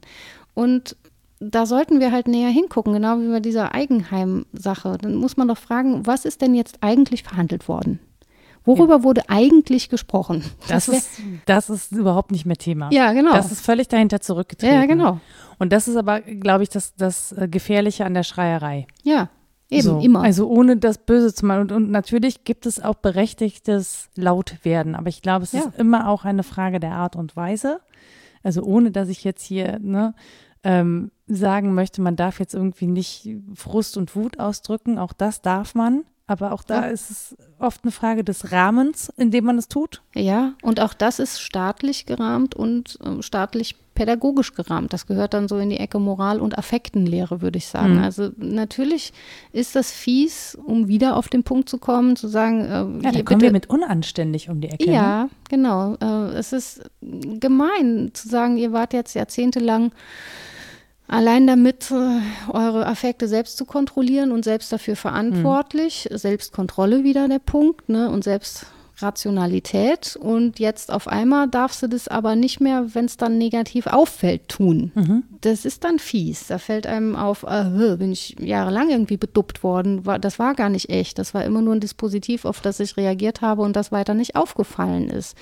Und da sollten wir halt näher hingucken, genau wie bei dieser Eigenheim-Sache. Dann muss man doch fragen, was ist denn jetzt eigentlich verhandelt worden? Worüber wurde eigentlich gesprochen? Das, wär- ist, das ist überhaupt nicht mehr Thema. Ja, genau. Das ist völlig dahinter zurückgetreten. ja, genau. Und das ist aber, glaube ich, das, das äh, Gefährliche an der Schreierei. Ja, eben, so. immer. Also ohne das Böse zu machen. Und, und natürlich gibt es auch berechtigtes Lautwerden. Aber ich glaube, es Ja. ist immer auch eine Frage der Art und Weise. Also ohne, dass ich jetzt hier ne, ähm, sagen möchte, man darf jetzt irgendwie nicht Frust und Wut ausdrücken. Auch das darf man. Aber auch da Ja. ist es oft eine Frage des Rahmens, in dem man es tut. Ja, und auch das ist staatlich gerahmt und ähm, staatlich pädagogisch gerahmt. Das gehört dann so in die Ecke Moral- und Affektenlehre, würde ich sagen. Mhm. Also natürlich ist das fies, um wieder auf den Punkt zu kommen, zu sagen, äh, Ja, da hier kommen bitte- wir mit unanständig um die Ecke. Ne? Ja, genau. Äh, es ist gemein zu sagen, ihr wart jetzt jahrzehntelang allein damit, äh, eure Affekte selbst zu kontrollieren und selbst dafür verantwortlich. Selbstkontrolle wieder der Punkt, ne? Und Selbstrationalität. Und jetzt auf einmal darfst du das aber nicht mehr, wenn es dann negativ auffällt, tun. Mhm. Das ist dann fies. Da fällt einem auf, äh, bin ich jahrelang irgendwie beduppt worden. War, das war gar nicht echt. Das war immer nur ein Dispositiv, auf das ich reagiert habe und das weiter nicht aufgefallen ist.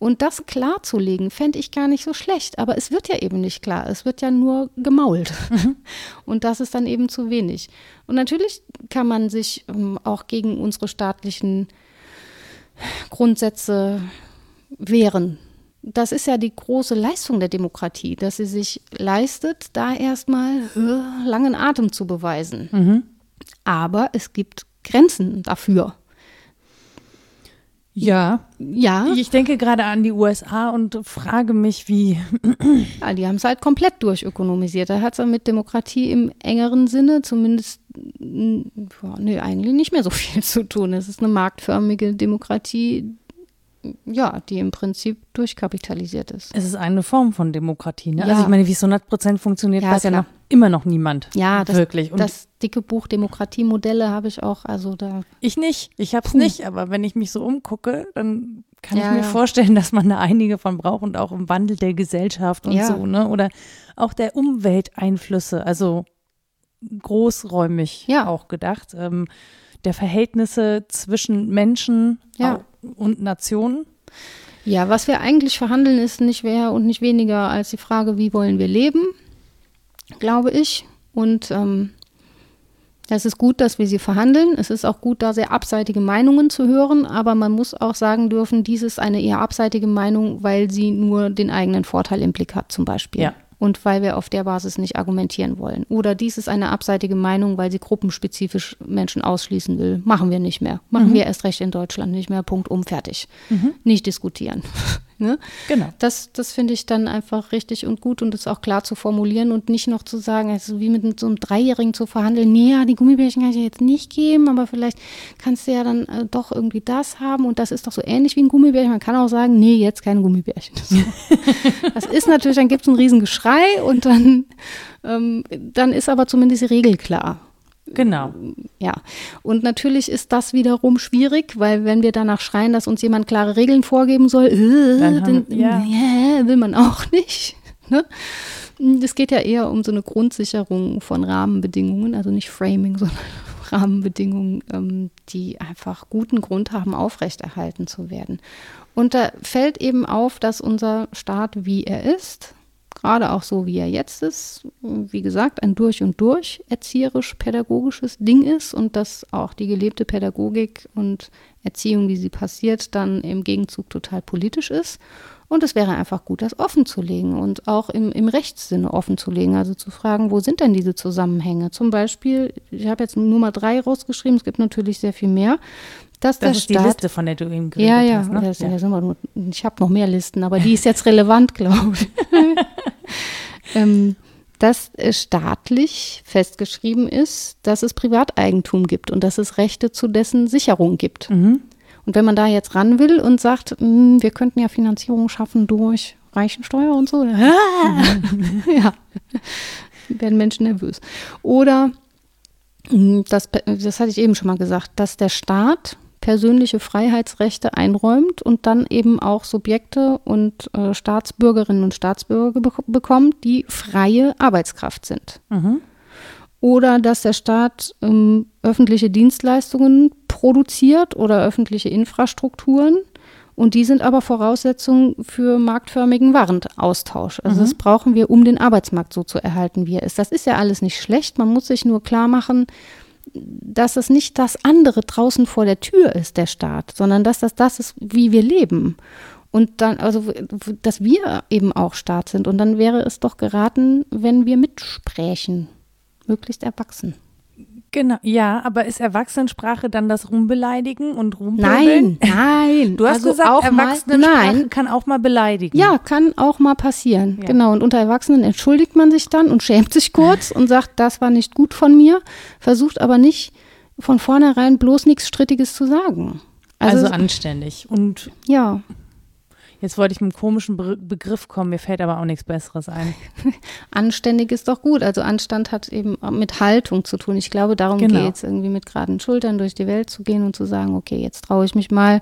Und das klarzulegen, fände ich gar nicht so schlecht. Aber es wird ja eben nicht klar. Es wird ja nur gemault. [laughs] Und das ist dann eben zu wenig. Und natürlich kann man sich ähm, auch gegen unsere staatlichen Grundsätze wehren. Das ist ja die große Leistung der Demokratie, dass sie sich leistet, da erstmal äh, langen Atem zu beweisen. Mhm. Aber es gibt Grenzen dafür. Ja, Ja, ich denke gerade an die USA und frage mich, wie. ja die haben es halt komplett durchökonomisiert. Da hat es mit Demokratie im engeren Sinne, zumindest ja, nee, eigentlich nicht mehr so [laughs] viel zu tun. Es ist eine marktförmige Demokratie, ja, die im Prinzip durchkapitalisiert ist. Es ist eine Form von Demokratie. Ne? Ja. Also ich meine, wie es so 100 Prozent funktioniert, Ja, weiß ja klar. Immer noch niemand. Ja, das, wirklich. Und das dicke Buch Demokratiemodelle habe ich auch, also da ich nicht. Ich habe es nicht. Aber wenn ich mich so umgucke, dann kann Ja, ich mir ja. vorstellen, dass man da einige von braucht und auch im Wandel der Gesellschaft und Ja. so. Ne? Oder auch der Umwelteinflüsse. Also großräumig Ja. auch gedacht. Ähm, der Verhältnisse zwischen Menschen und Nationen. Ja, was wir eigentlich verhandeln, ist nicht mehr und nicht weniger als die Frage, wie wollen wir leben, glaube ich. Und ähm, es ist gut, dass wir sie verhandeln. Es ist auch gut, da sehr abseitige Meinungen zu hören, aber man muss auch sagen dürfen, dies ist eine eher abseitige Meinung, weil sie nur den eigenen Vorteil im Blick hat, zum Beispiel. Ja. Und weil wir auf der Basis nicht argumentieren wollen. Oder dies ist eine abseitige Meinung, weil sie gruppenspezifisch Menschen ausschließen will. Machen wir nicht mehr. Machen wir erst recht in Deutschland nicht mehr. Punkt um, fertig. Nicht diskutieren. [laughs] ne? Genau. Das, das finde ich dann einfach richtig und gut und das auch klar zu formulieren und nicht noch zu sagen, also wie mit so einem Dreijährigen zu verhandeln, nee, ja, die Gummibärchen kann ich dir jetzt nicht geben, aber vielleicht kannst du ja dann äh, doch irgendwie das haben und das ist doch so ähnlich wie ein Gummibärchen. Man kann auch sagen, nee, jetzt kein Gummibärchen. [laughs] So. das ist natürlich, dann gibt es einen riesen Geschrei und dann, ähm, dann ist aber zumindest die Regel klar. Genau. Ja, und natürlich ist das wiederum schwierig, weil wenn wir danach schreien, dass uns jemand klare Regeln vorgeben soll, äh, Dann dann, ja. ja, will man auch nicht. Ne? Es geht ja eher um so eine Grundsicherung von Rahmenbedingungen, also nicht Framing, [laughs] sondern Rahmenbedingungen, ähm, die einfach guten Grund haben, aufrechterhalten zu werden. Und da fällt eben auf, dass unser Staat, wie er ist, gerade auch so, wie er jetzt ist, wie gesagt, ein durch und durch erzieherisch-pädagogisches Ding ist und dass auch die gelebte Pädagogik und Erziehung, wie sie passiert, dann im Gegenzug total politisch ist. Und es wäre einfach gut, das offen zu legen und auch im, im Rechtssinne offen zu legen. Also zu fragen, wo sind denn diese Zusammenhänge? Zum Beispiel, ich habe jetzt nur mal drei rausgeschrieben, es gibt natürlich sehr viel mehr, dass der Das ist die Staat Liste, von der du eben geredet ja, ja, hast. Ne? das, ja. nur, ich habe noch mehr Listen, aber die ist jetzt relevant, glaube ich. [laughs] ähm, dass äh, staatlich festgeschrieben ist, dass es Privateigentum gibt und dass es Rechte zu dessen Sicherung gibt. Mhm. Und wenn man da jetzt ran will und sagt, "Hm, wir könnten ja Finanzierung schaffen durch Reichensteuer und so, [laughs] [laughs] ja, werden Menschen nervös. Oder, hm, das, das hatte ich eben schon mal gesagt, dass der Staat persönliche Freiheitsrechte einräumt und dann eben auch Subjekte und äh, Staatsbürgerinnen und Staatsbürger be bekommt, die freie Arbeitskraft sind. Mhm. Oder dass der Staat ähm, öffentliche Dienstleistungen produziert oder öffentliche Infrastrukturen. Und die sind aber Voraussetzungen für marktförmigen Warenaustausch. Also das brauchen wir, um den Arbeitsmarkt so zu erhalten, wie er ist. Das ist ja alles nicht schlecht. Man muss sich nur klar machen, dass es nicht das andere draußen vor der Tür ist, der Staat, sondern dass das das ist, wie wir leben. Und dann, also, dass wir eben auch Staat sind. Und dann wäre es doch geraten, wenn wir mitsprechen. Möglichst erwachsen. Genau, ja, aber ist Erwachsenensprache dann das Rumbeleidigen und Rumpöbeln? Nein, nein. [laughs] Du hast also gesagt, auch mal, Erwachsenensprache nein. kann auch mal beleidigen. Ja, kann auch mal passieren. Ja. Genau. Und unter Erwachsenen entschuldigt man sich dann und schämt sich kurz und sagt, das war nicht gut von mir, versucht aber nicht von vornherein bloß nichts Strittiges zu sagen. Also, Also, anständig. Und ja, jetzt wollte ich mit einem komischen Be Begriff kommen, mir fällt aber auch nichts Besseres ein. [laughs] anständig ist doch gut. Also Anstand hat eben mit Haltung zu tun. Ich glaube, darum Genau. geht es, irgendwie mit geraden Schultern durch die Welt zu gehen und zu sagen, okay, jetzt traue ich mich mal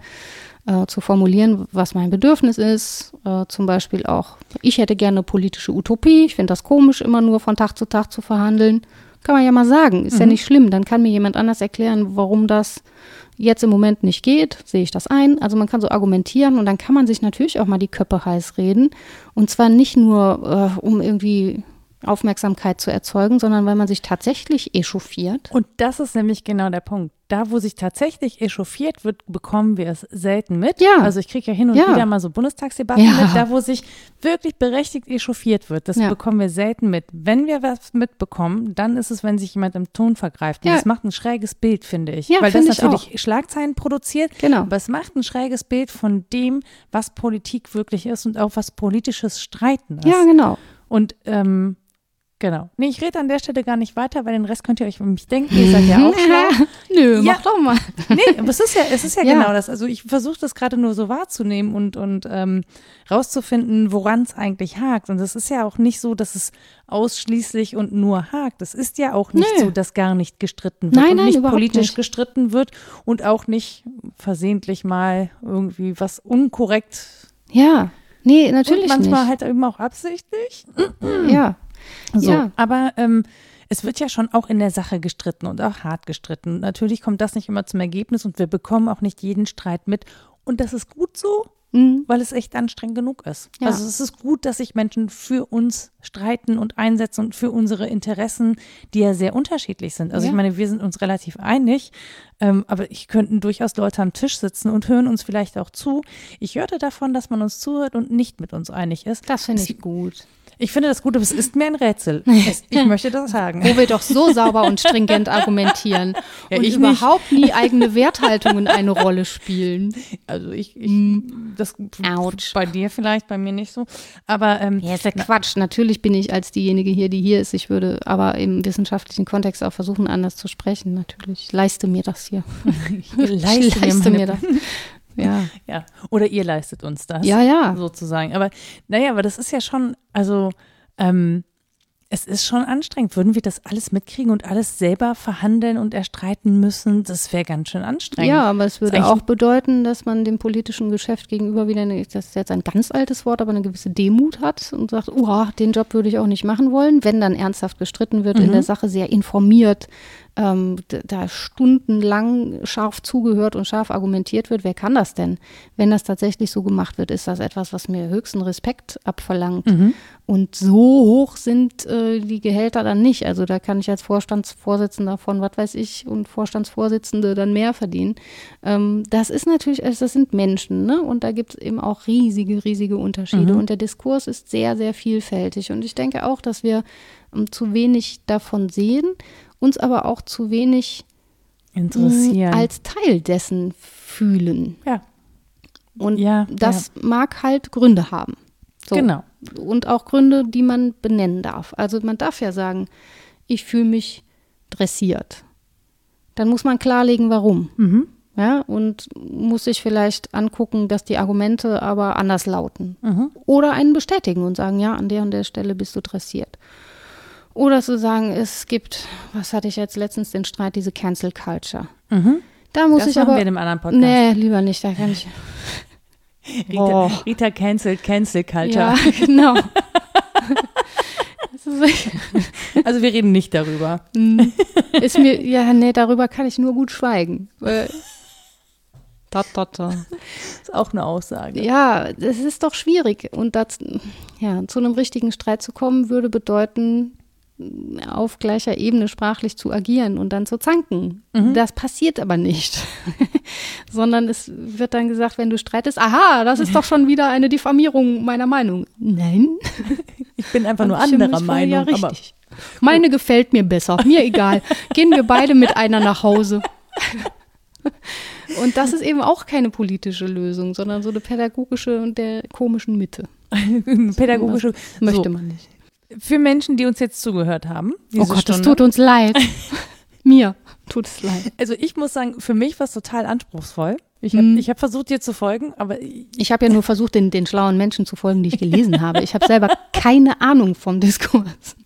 äh, zu formulieren, was mein Bedürfnis ist. Äh, zum Beispiel auch, ich hätte gerne eine politische Utopie. Ich finde das komisch, immer nur von Tag zu Tag zu verhandeln. Kann man ja mal sagen, ist ja nicht schlimm. Dann kann mir jemand anders erklären, warum das jetzt im Moment nicht geht, sehe ich das ein. Also man kann so argumentieren und dann kann man sich natürlich auch mal die Köpfe heiß reden. Und zwar nicht nur, äh, um irgendwie Aufmerksamkeit zu erzeugen, sondern weil man sich tatsächlich echauffiert. Und das ist nämlich genau der Punkt. Da, wo sich tatsächlich echauffiert wird, bekommen wir es selten mit. Ja. Also ich kriege ja hin und Ja. wieder mal so Bundestagsdebatten Ja. mit, da wo sich wirklich berechtigt echauffiert wird. Das Ja. bekommen wir selten mit. Wenn wir was mitbekommen, dann ist es, wenn sich jemand im Ton vergreift. Und Ja. das macht ein schräges Bild, finde ich. Ja, Weil das natürlich Schlagzeilen produziert. Genau. Aber es macht ein schräges Bild von dem, was Politik wirklich ist und auch was politisches Streiten ist. Ja, genau. Und ähm, Genau. Nee, ich rede an der Stelle gar nicht weiter, weil den Rest könnt ihr euch um mich denken. Ihr seid ja [laughs] auch schlau. Nö, Ja. mach doch mal. Nee, aber es ist ja, es ist ja, [laughs] Ja. genau das. Also ich versuche das gerade nur so wahrzunehmen und, und ähm, rauszufinden, woran es eigentlich hakt. Und es ist ja auch nicht so, dass es ausschließlich und nur hakt. Es ist ja auch nicht Nö. so, dass gar nicht gestritten wird Nein, und nein, nicht politisch nicht. gestritten wird und auch nicht versehentlich mal irgendwie was unkorrekt Ja. Nee, natürlich und manchmal nicht. halt eben auch absichtlich. Ja. So, Ja. aber ähm, es wird ja schon auch in der Sache gestritten und auch hart gestritten. Und natürlich kommt das nicht immer zum Ergebnis und wir bekommen auch nicht jeden Streit mit. Und das ist gut so, Mhm. weil es echt anstrengend genug ist. Ja. Also es ist gut, dass sich Menschen für uns streiten und einsetzen und für unsere Interessen, die ja sehr unterschiedlich sind. Also Ja. ich meine, wir sind uns relativ einig, ähm, aber ich könnten durchaus Leute am Tisch sitzen und hören uns vielleicht auch zu. Ich hörte davon, dass man uns zuhört und nicht mit uns einig ist. Das finde ich gut. Ich finde das gut, aber es ist mir ein Rätsel. [laughs] Es, ich möchte das sagen. Wo wir doch so sauber und stringent argumentieren Ja, und überhaupt nie eigene Werthaltungen eine Rolle spielen. Also ich, ich das Autsch. bei dir vielleicht, bei mir nicht so. Aber ähm, Ja, ist ja Quatsch. Natürlich bin ich als diejenige hier, die hier ist. Ich würde aber im wissenschaftlichen Kontext auch versuchen, anders zu sprechen. Natürlich. Ich leiste mir das hier. [laughs] ich leiste, ich leiste mir, mir das. Ja. Ja. Oder ihr leistet uns das. Ja, ja. Sozusagen. Aber naja, aber das ist ja schon, also ähm, es ist schon anstrengend. Würden wir das alles mitkriegen und alles selber verhandeln und erstreiten müssen? Das wäre ganz schön anstrengend. Ja, aber es würde auch bedeuten, dass man dem politischen Geschäft gegenüber wieder, eine, das ist jetzt ein ganz altes Wort, aber eine gewisse Demut hat und sagt, uah, den Job würde ich auch nicht machen wollen, wenn dann ernsthaft gestritten wird, Mhm. in der Sache sehr informiert, ähm, da stundenlang scharf zugehört und scharf argumentiert wird. Wer kann das denn? Wenn das tatsächlich so gemacht wird, ist das etwas, was mir höchsten Respekt abverlangt. Mhm. Und so hoch sind äh, die Gehälter dann nicht. Also da kann ich als Vorstandsvorsitzender von was weiß ich und Vorstandsvorsitzende dann mehr verdienen. Ähm, das ist natürlich, also das sind Menschen, ne? Und da gibt es eben auch riesige, riesige Unterschiede. Und der Diskurs ist sehr, sehr vielfältig. Und ich denke auch, dass wir ähm, zu wenig davon sehen, uns aber auch zu wenig Interessieren. mh, als Teil dessen fühlen. ja, Und Ja, das mag halt Gründe haben. So. genau. Und auch Gründe, die man benennen darf. Also man darf ja sagen, ich fühle mich dressiert. Dann muss man klarlegen, warum. Mhm. Ja, und muss sich vielleicht angucken, dass die Argumente aber anders lauten. Mhm. Oder einen bestätigen und sagen, ja, an der und der Stelle bist du dressiert. Oder zu sagen, es gibt, was hatte ich jetzt letztens den Streit, diese Cancel Culture. Mhm. Da muss Das ich machen aber. wir in einem anderen Podcast. nee, lieber nicht, da kann ich. [laughs] Rita, Oh. Rita cancelt Cancel Culture. Ja, [laughs] genau. Das Also wir reden nicht darüber. Mm. Ist mir, ja, nee, darüber kann ich nur gut schweigen. Weil- Da, da, da. ist auch eine Aussage. Ja, das ist doch schwierig. Und das, ja, zu einem richtigen Streit zu kommen, würde bedeuten, auf gleicher Ebene sprachlich zu agieren und dann zu zanken. Das passiert aber nicht. [laughs] Sondern es wird dann gesagt, wenn du streitest, aha, das ist doch schon wieder eine Diffamierung meiner Meinung. Nein. [laughs] Ich bin einfach nur anderer Meinung. Ja, aber richtig. Meine gefällt mir besser. Mir egal. Gehen wir beide mit einer nach Hause. [laughs] Und das ist eben auch keine politische Lösung, sondern so eine pädagogische und der komischen Mitte. pädagogische Möchte so, man nicht. Für Menschen, die uns jetzt zugehört haben. Oh Gott, das Stunde. tut uns leid. [laughs] Mir tut es leid. Also ich muss sagen, für mich war es total anspruchsvoll. Ich habe ich hab versucht, dir zu folgen, aber Ich habe ja nur versucht, den, den schlauen Menschen zu folgen, die ich gelesen [laughs] habe. Ich habe selber keine Ahnung vom Diskurs.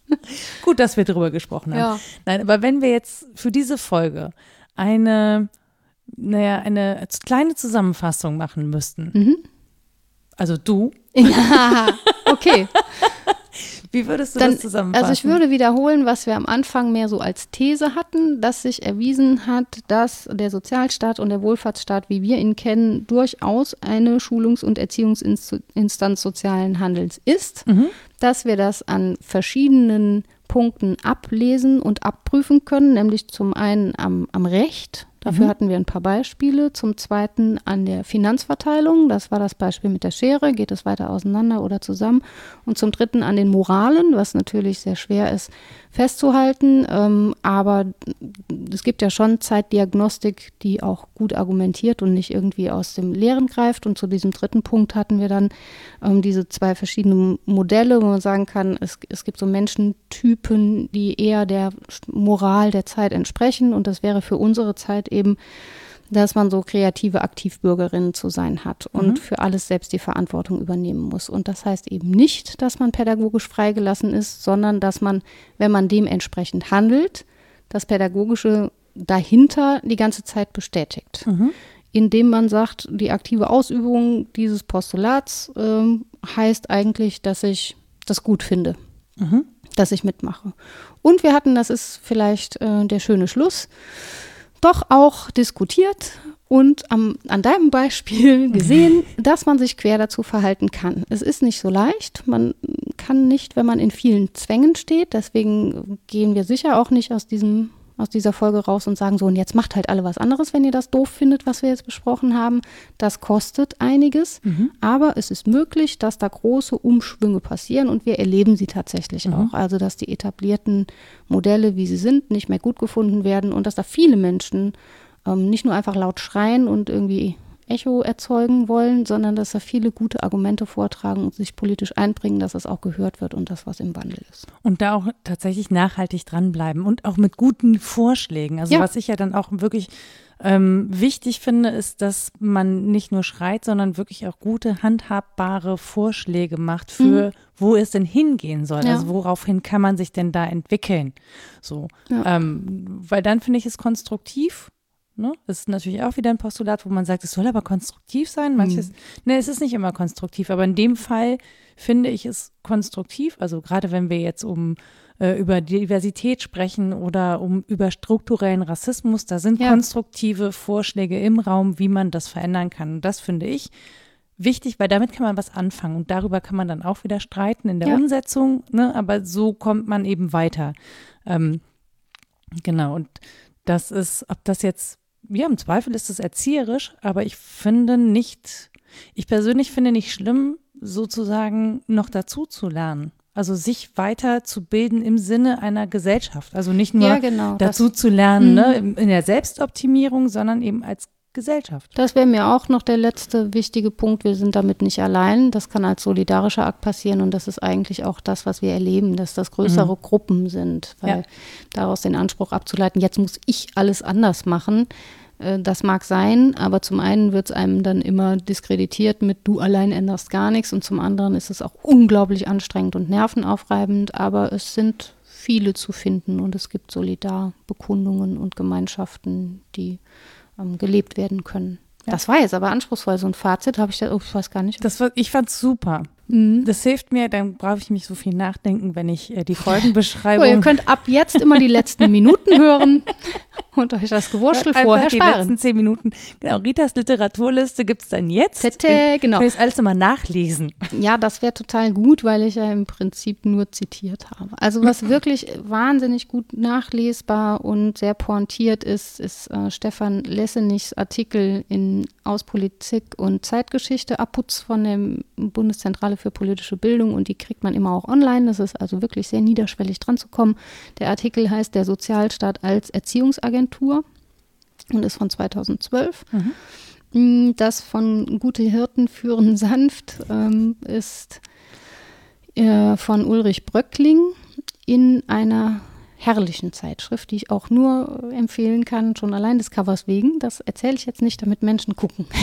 gut, dass wir drüber gesprochen haben. Ja. Nein, aber wenn wir jetzt für diese Folge eine, naja, eine kleine Zusammenfassung machen müssten, Mhm. also du, Ja, okay. [laughs] wie würdest du Dann, das zusammenfassen? also ich würde wiederholen, was wir am Anfang mehr so als These hatten, dass sich erwiesen hat, dass der Sozialstaat und der Wohlfahrtsstaat, wie wir ihn kennen, durchaus eine Schulungs- und Erziehungsinstanz sozialen Handelns ist, Mhm. dass wir das an verschiedenen Punkten ablesen und abprüfen können, nämlich zum einen am, am Recht Dafür mhm. hatten wir ein paar Beispiele. Zum Zweiten an der Finanzverteilung. Das war das Beispiel mit der Schere. Geht es weiter auseinander oder zusammen? Und zum Dritten an den Moralen, was natürlich sehr schwer ist festzuhalten. Ähm, aber es gibt ja schon Zeitdiagnostik, die auch gut argumentiert und nicht irgendwie aus dem Leeren greift. Und zu diesem dritten Punkt hatten wir dann ähm, diese zwei verschiedenen Modelle, wo man sagen kann, es, es gibt so Menschentypen, die eher der Moral der Zeit entsprechen. Und das wäre für unsere Zeit eben dass man so kreative Aktivbürgerin zu sein hat und mhm. für alles selbst die Verantwortung übernehmen muss. Und das heißt eben nicht, dass man pädagogisch freigelassen ist, sondern dass man, wenn man dementsprechend handelt, das Pädagogische dahinter die ganze Zeit bestätigt. Mhm. Indem man sagt, die aktive Ausübung dieses Postulats äh, heißt eigentlich, dass ich das gut finde, mhm. dass ich mitmache. Und wir hatten, das ist vielleicht äh, der schöne Schluss, doch auch diskutiert und am, an deinem Beispiel [laughs] gesehen, dass man sich quer dazu verhalten kann. Es ist nicht so leicht. Man kann nicht, wenn man in vielen Zwängen steht. Deswegen gehen wir sicher auch nicht aus diesem aus dieser Folge raus und sagen so, und jetzt macht halt alle was anderes, wenn ihr das doof findet, was wir jetzt besprochen haben. Das kostet einiges, mhm. aber es ist möglich, dass da große Umschwünge passieren und wir erleben sie tatsächlich mhm. auch. Also, dass die etablierten Modelle, wie sie sind, nicht mehr gut gefunden werden und dass da viele Menschen ähm, nicht nur einfach laut schreien und irgendwie Echo erzeugen wollen, sondern dass da viele gute Argumente vortragen und sich politisch einbringen, dass es auch gehört wird und das, was im Wandel ist. Und da auch tatsächlich nachhaltig dranbleiben und auch mit guten Vorschlägen. Also ja. was ich ja dann auch wirklich ähm, wichtig finde, ist, dass man nicht nur schreit, sondern wirklich auch gute, handhabbare Vorschläge macht für, mhm. wo es denn hingehen soll. Ja. Also woraufhin kann man sich denn da entwickeln? So, ja. ähm, weil dann finde ich es konstruktiv Ne? Das ist natürlich auch wieder ein Postulat, wo man sagt, es soll aber konstruktiv sein. Manches, mhm. ne, es ist nicht immer konstruktiv, aber in dem Fall finde ich es konstruktiv. Also gerade wenn wir jetzt um äh, über Diversität sprechen oder um über strukturellen Rassismus, da sind ja. konstruktive Vorschläge im Raum, wie man das verändern kann. Und das finde ich wichtig, weil damit kann man was anfangen und darüber kann man dann auch wieder streiten in der ja. Umsetzung. Ne? Aber so kommt man eben weiter. Ähm, genau und das ist, ob das jetzt ja, im Zweifel ist es erzieherisch, aber ich finde nicht, ich persönlich finde nicht schlimm, sozusagen noch dazu zu lernen. Also sich weiterzubilden im Sinne einer Gesellschaft. Also nicht nur ja, genau, dazu das, zu lernen ne, mhm. in der Selbstoptimierung, sondern eben als Gesellschaft. Das wäre mir auch noch der letzte wichtige Punkt. Wir sind damit nicht allein. Das kann als solidarischer Akt passieren und das ist eigentlich auch das, was wir erleben, dass das größere mhm. Gruppen sind. Weil ja. daraus den Anspruch abzuleiten, jetzt muss ich alles anders machen, das mag sein, aber zum einen wird es einem dann immer diskreditiert mit du allein änderst gar nichts und zum anderen ist es auch unglaublich anstrengend und nervenaufreibend, aber es sind viele zu finden und es gibt Solidarbekundungen und Gemeinschaften, die ähm, gelebt werden können. Ja. Das war jetzt aber anspruchsvoll, so ein Fazit habe ich da, oh, ich weiß gar nicht. Das war, ich fand es super. Mhm. Das hilft mir, dann brauche ich nicht so viel nachdenken, wenn ich äh, die Folgenbeschreibung. Oh, ihr könnt ab jetzt immer die letzten [laughs] Minuten hören und euch das Gewurschtel vorher die sparen. Die letzten zehn Minuten. Genau, Ritas Literaturliste gibt es dann jetzt. Tete, genau. Kann ich alles immer nachlesen. Ja, das wäre total gut, weil ich ja im Prinzip nur zitiert habe. Also was [laughs] wirklich wahnsinnig gut nachlesbar und sehr pointiert ist, ist äh, Stefan Lessenichs Artikel in Aus Politik und Zeitgeschichte, Abputz von der Bundeszentrale für politische Bildung und die kriegt man immer auch online. Das ist also wirklich sehr niederschwellig dran zu kommen. Der Artikel heißt Der Sozialstaat als Erziehungsagentur und ist von 2012. Mhm. Mm, das von Gute Hirten führen [laughs] sanft ähm, ist äh, von Ulrich Bröckling in einer herrlichen Zeitschrift, die ich auch nur empfehlen kann, schon allein des Covers wegen. Das erzähle ich jetzt nicht, damit Menschen gucken. [laughs]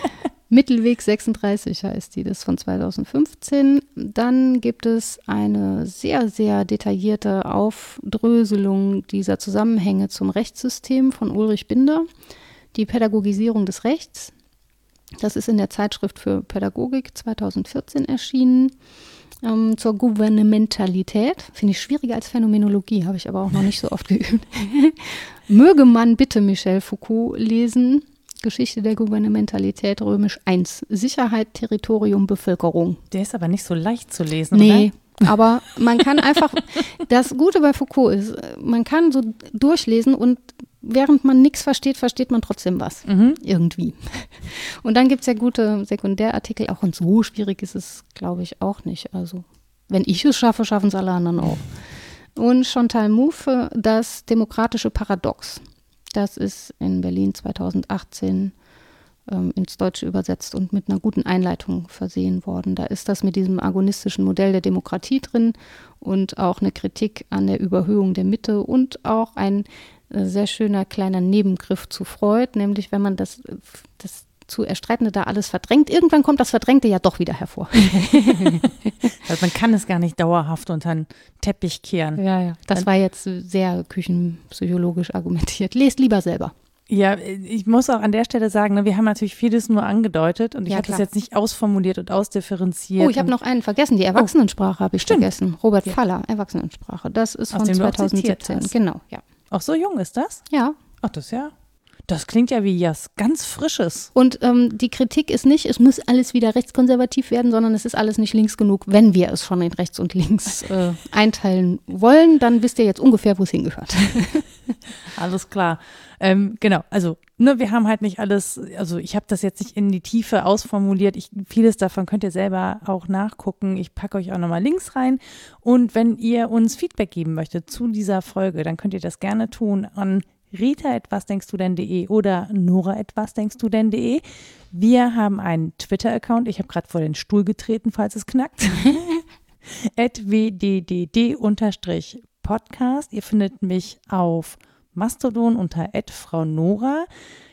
[laughs] Mittelweg 36 heißt die, das ist von 2015. Dann gibt es eine sehr, sehr detaillierte Aufdröselung dieser Zusammenhänge zum Rechtssystem von Ulrich Binder, die Pädagogisierung des Rechts. Das ist in der Zeitschrift für Pädagogik 2014 erschienen. Ähm, zur Gouvernementalität. Finde ich schwieriger als Phänomenologie, habe ich aber auch noch nicht so oft geübt. [laughs] Möge man bitte Michel Foucault lesen. Geschichte der Gouvernementalität römisch 1. Sicherheit, Territorium, Bevölkerung. Der ist aber nicht so leicht zu lesen, nee. Oder? Aber man kann einfach, [laughs] das Gute bei Foucault ist, man kann so durchlesen und während man nichts versteht, versteht man trotzdem was. Mhm. Irgendwie. Und dann gibt es ja gute Sekundärartikel auch und so schwierig ist es, glaube ich, auch nicht. Also, wenn ich es schaffe, schaffen es alle anderen auch. Und Chantal Mouffe, das demokratische Paradox. Das ist in Berlin 2018 ähm, ins Deutsche übersetzt und mit einer guten Einleitung versehen worden. Da ist das mit diesem agonistischen Modell der Demokratie drin und auch eine Kritik an der Überhöhung der Mitte und auch ein äh, sehr schöner kleiner Nebengriff zu Freud, nämlich wenn man das, das zu Erstreitende da alles verdrängt, irgendwann kommt das Verdrängte ja doch wieder hervor. [laughs] Also man kann es gar nicht dauerhaft unter den Teppich kehren. Ja, ja. Das war jetzt sehr küchenpsychologisch argumentiert. Lest lieber selber. Ja, ich muss auch an der Stelle sagen, ne, wir haben natürlich vieles nur angedeutet und ich Ja, habe das jetzt nicht ausformuliert und ausdifferenziert. Oh, ich habe noch einen vergessen. Die Erwachsenensprache habe ich Stimmt. vergessen. Robert Ja. Faller, Erwachsenensprache. Das ist Aus von dem du auch zitiert 2017. hast. Genau, ja. Auch so jung ist das? Ja, Ach, das ja. Das klingt ja wie was ganz Frisches. Und ähm, die Kritik ist nicht, es muss alles wieder rechtskonservativ werden, sondern es ist alles nicht links genug. Wenn wir es schon in rechts und links [laughs] äh, einteilen wollen, dann wisst ihr jetzt ungefähr, wo es hingehört. [laughs] Alles klar. Ähm, genau, also ne, wir haben halt nicht alles, also ich habe das jetzt nicht in die Tiefe ausformuliert. Ich, vieles davon könnt ihr selber auch nachgucken. Ich packe euch auch nochmal Links rein. Und wenn ihr uns Feedback geben möchtet zu dieser Folge, dann könnt ihr das gerne tun an rita etwas denkst du denn.de oder nora etwas denkst du denn.de. Wir haben einen Twitter-Account. Ich habe gerade vor den Stuhl getreten, falls es knackt. [laughs] wddd-podcast. Ihr findet mich auf Mastodon unter Frau Nora.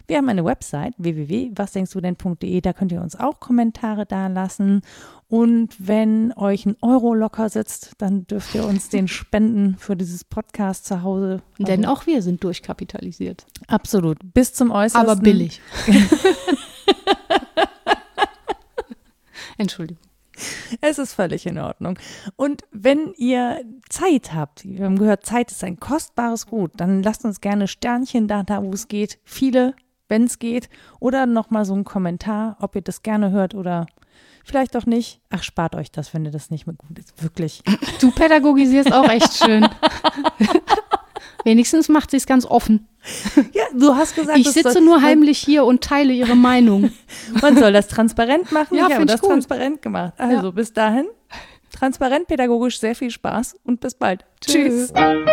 Wir haben eine Website www.wasdenkstudenn.de, da könnt ihr uns auch Kommentare dalassen. Und wenn euch ein Euro locker sitzt, dann dürft ihr uns den [laughs] spenden für dieses Podcast zu Hause. Denn Also, auch wir sind durchkapitalisiert. absolut bis zum Äußersten. Aber billig. [laughs] Entschuldigung. Es ist völlig in Ordnung. Und wenn ihr Zeit habt, wir haben gehört, Zeit ist ein kostbares Gut, dann lasst uns gerne Sternchen da, da wo es geht. Viele, wenn es geht. Oder nochmal so einen Kommentar, ob ihr das gerne hört oder vielleicht auch nicht. Ach, spart euch das, wenn ihr das nicht mehr gut ist. Wirklich. Du pädagogisierst auch echt schön. Wenigstens macht sie es ganz offen. Ja, du hast gesagt, Ich sitze nur heimlich hier und teile ihre Meinung. Man soll das transparent machen. Ja, ich habe das gut. transparent gemacht. Also bis dahin, transparent pädagogisch, sehr viel Spaß und bis bald. Tschüss. Tschüss.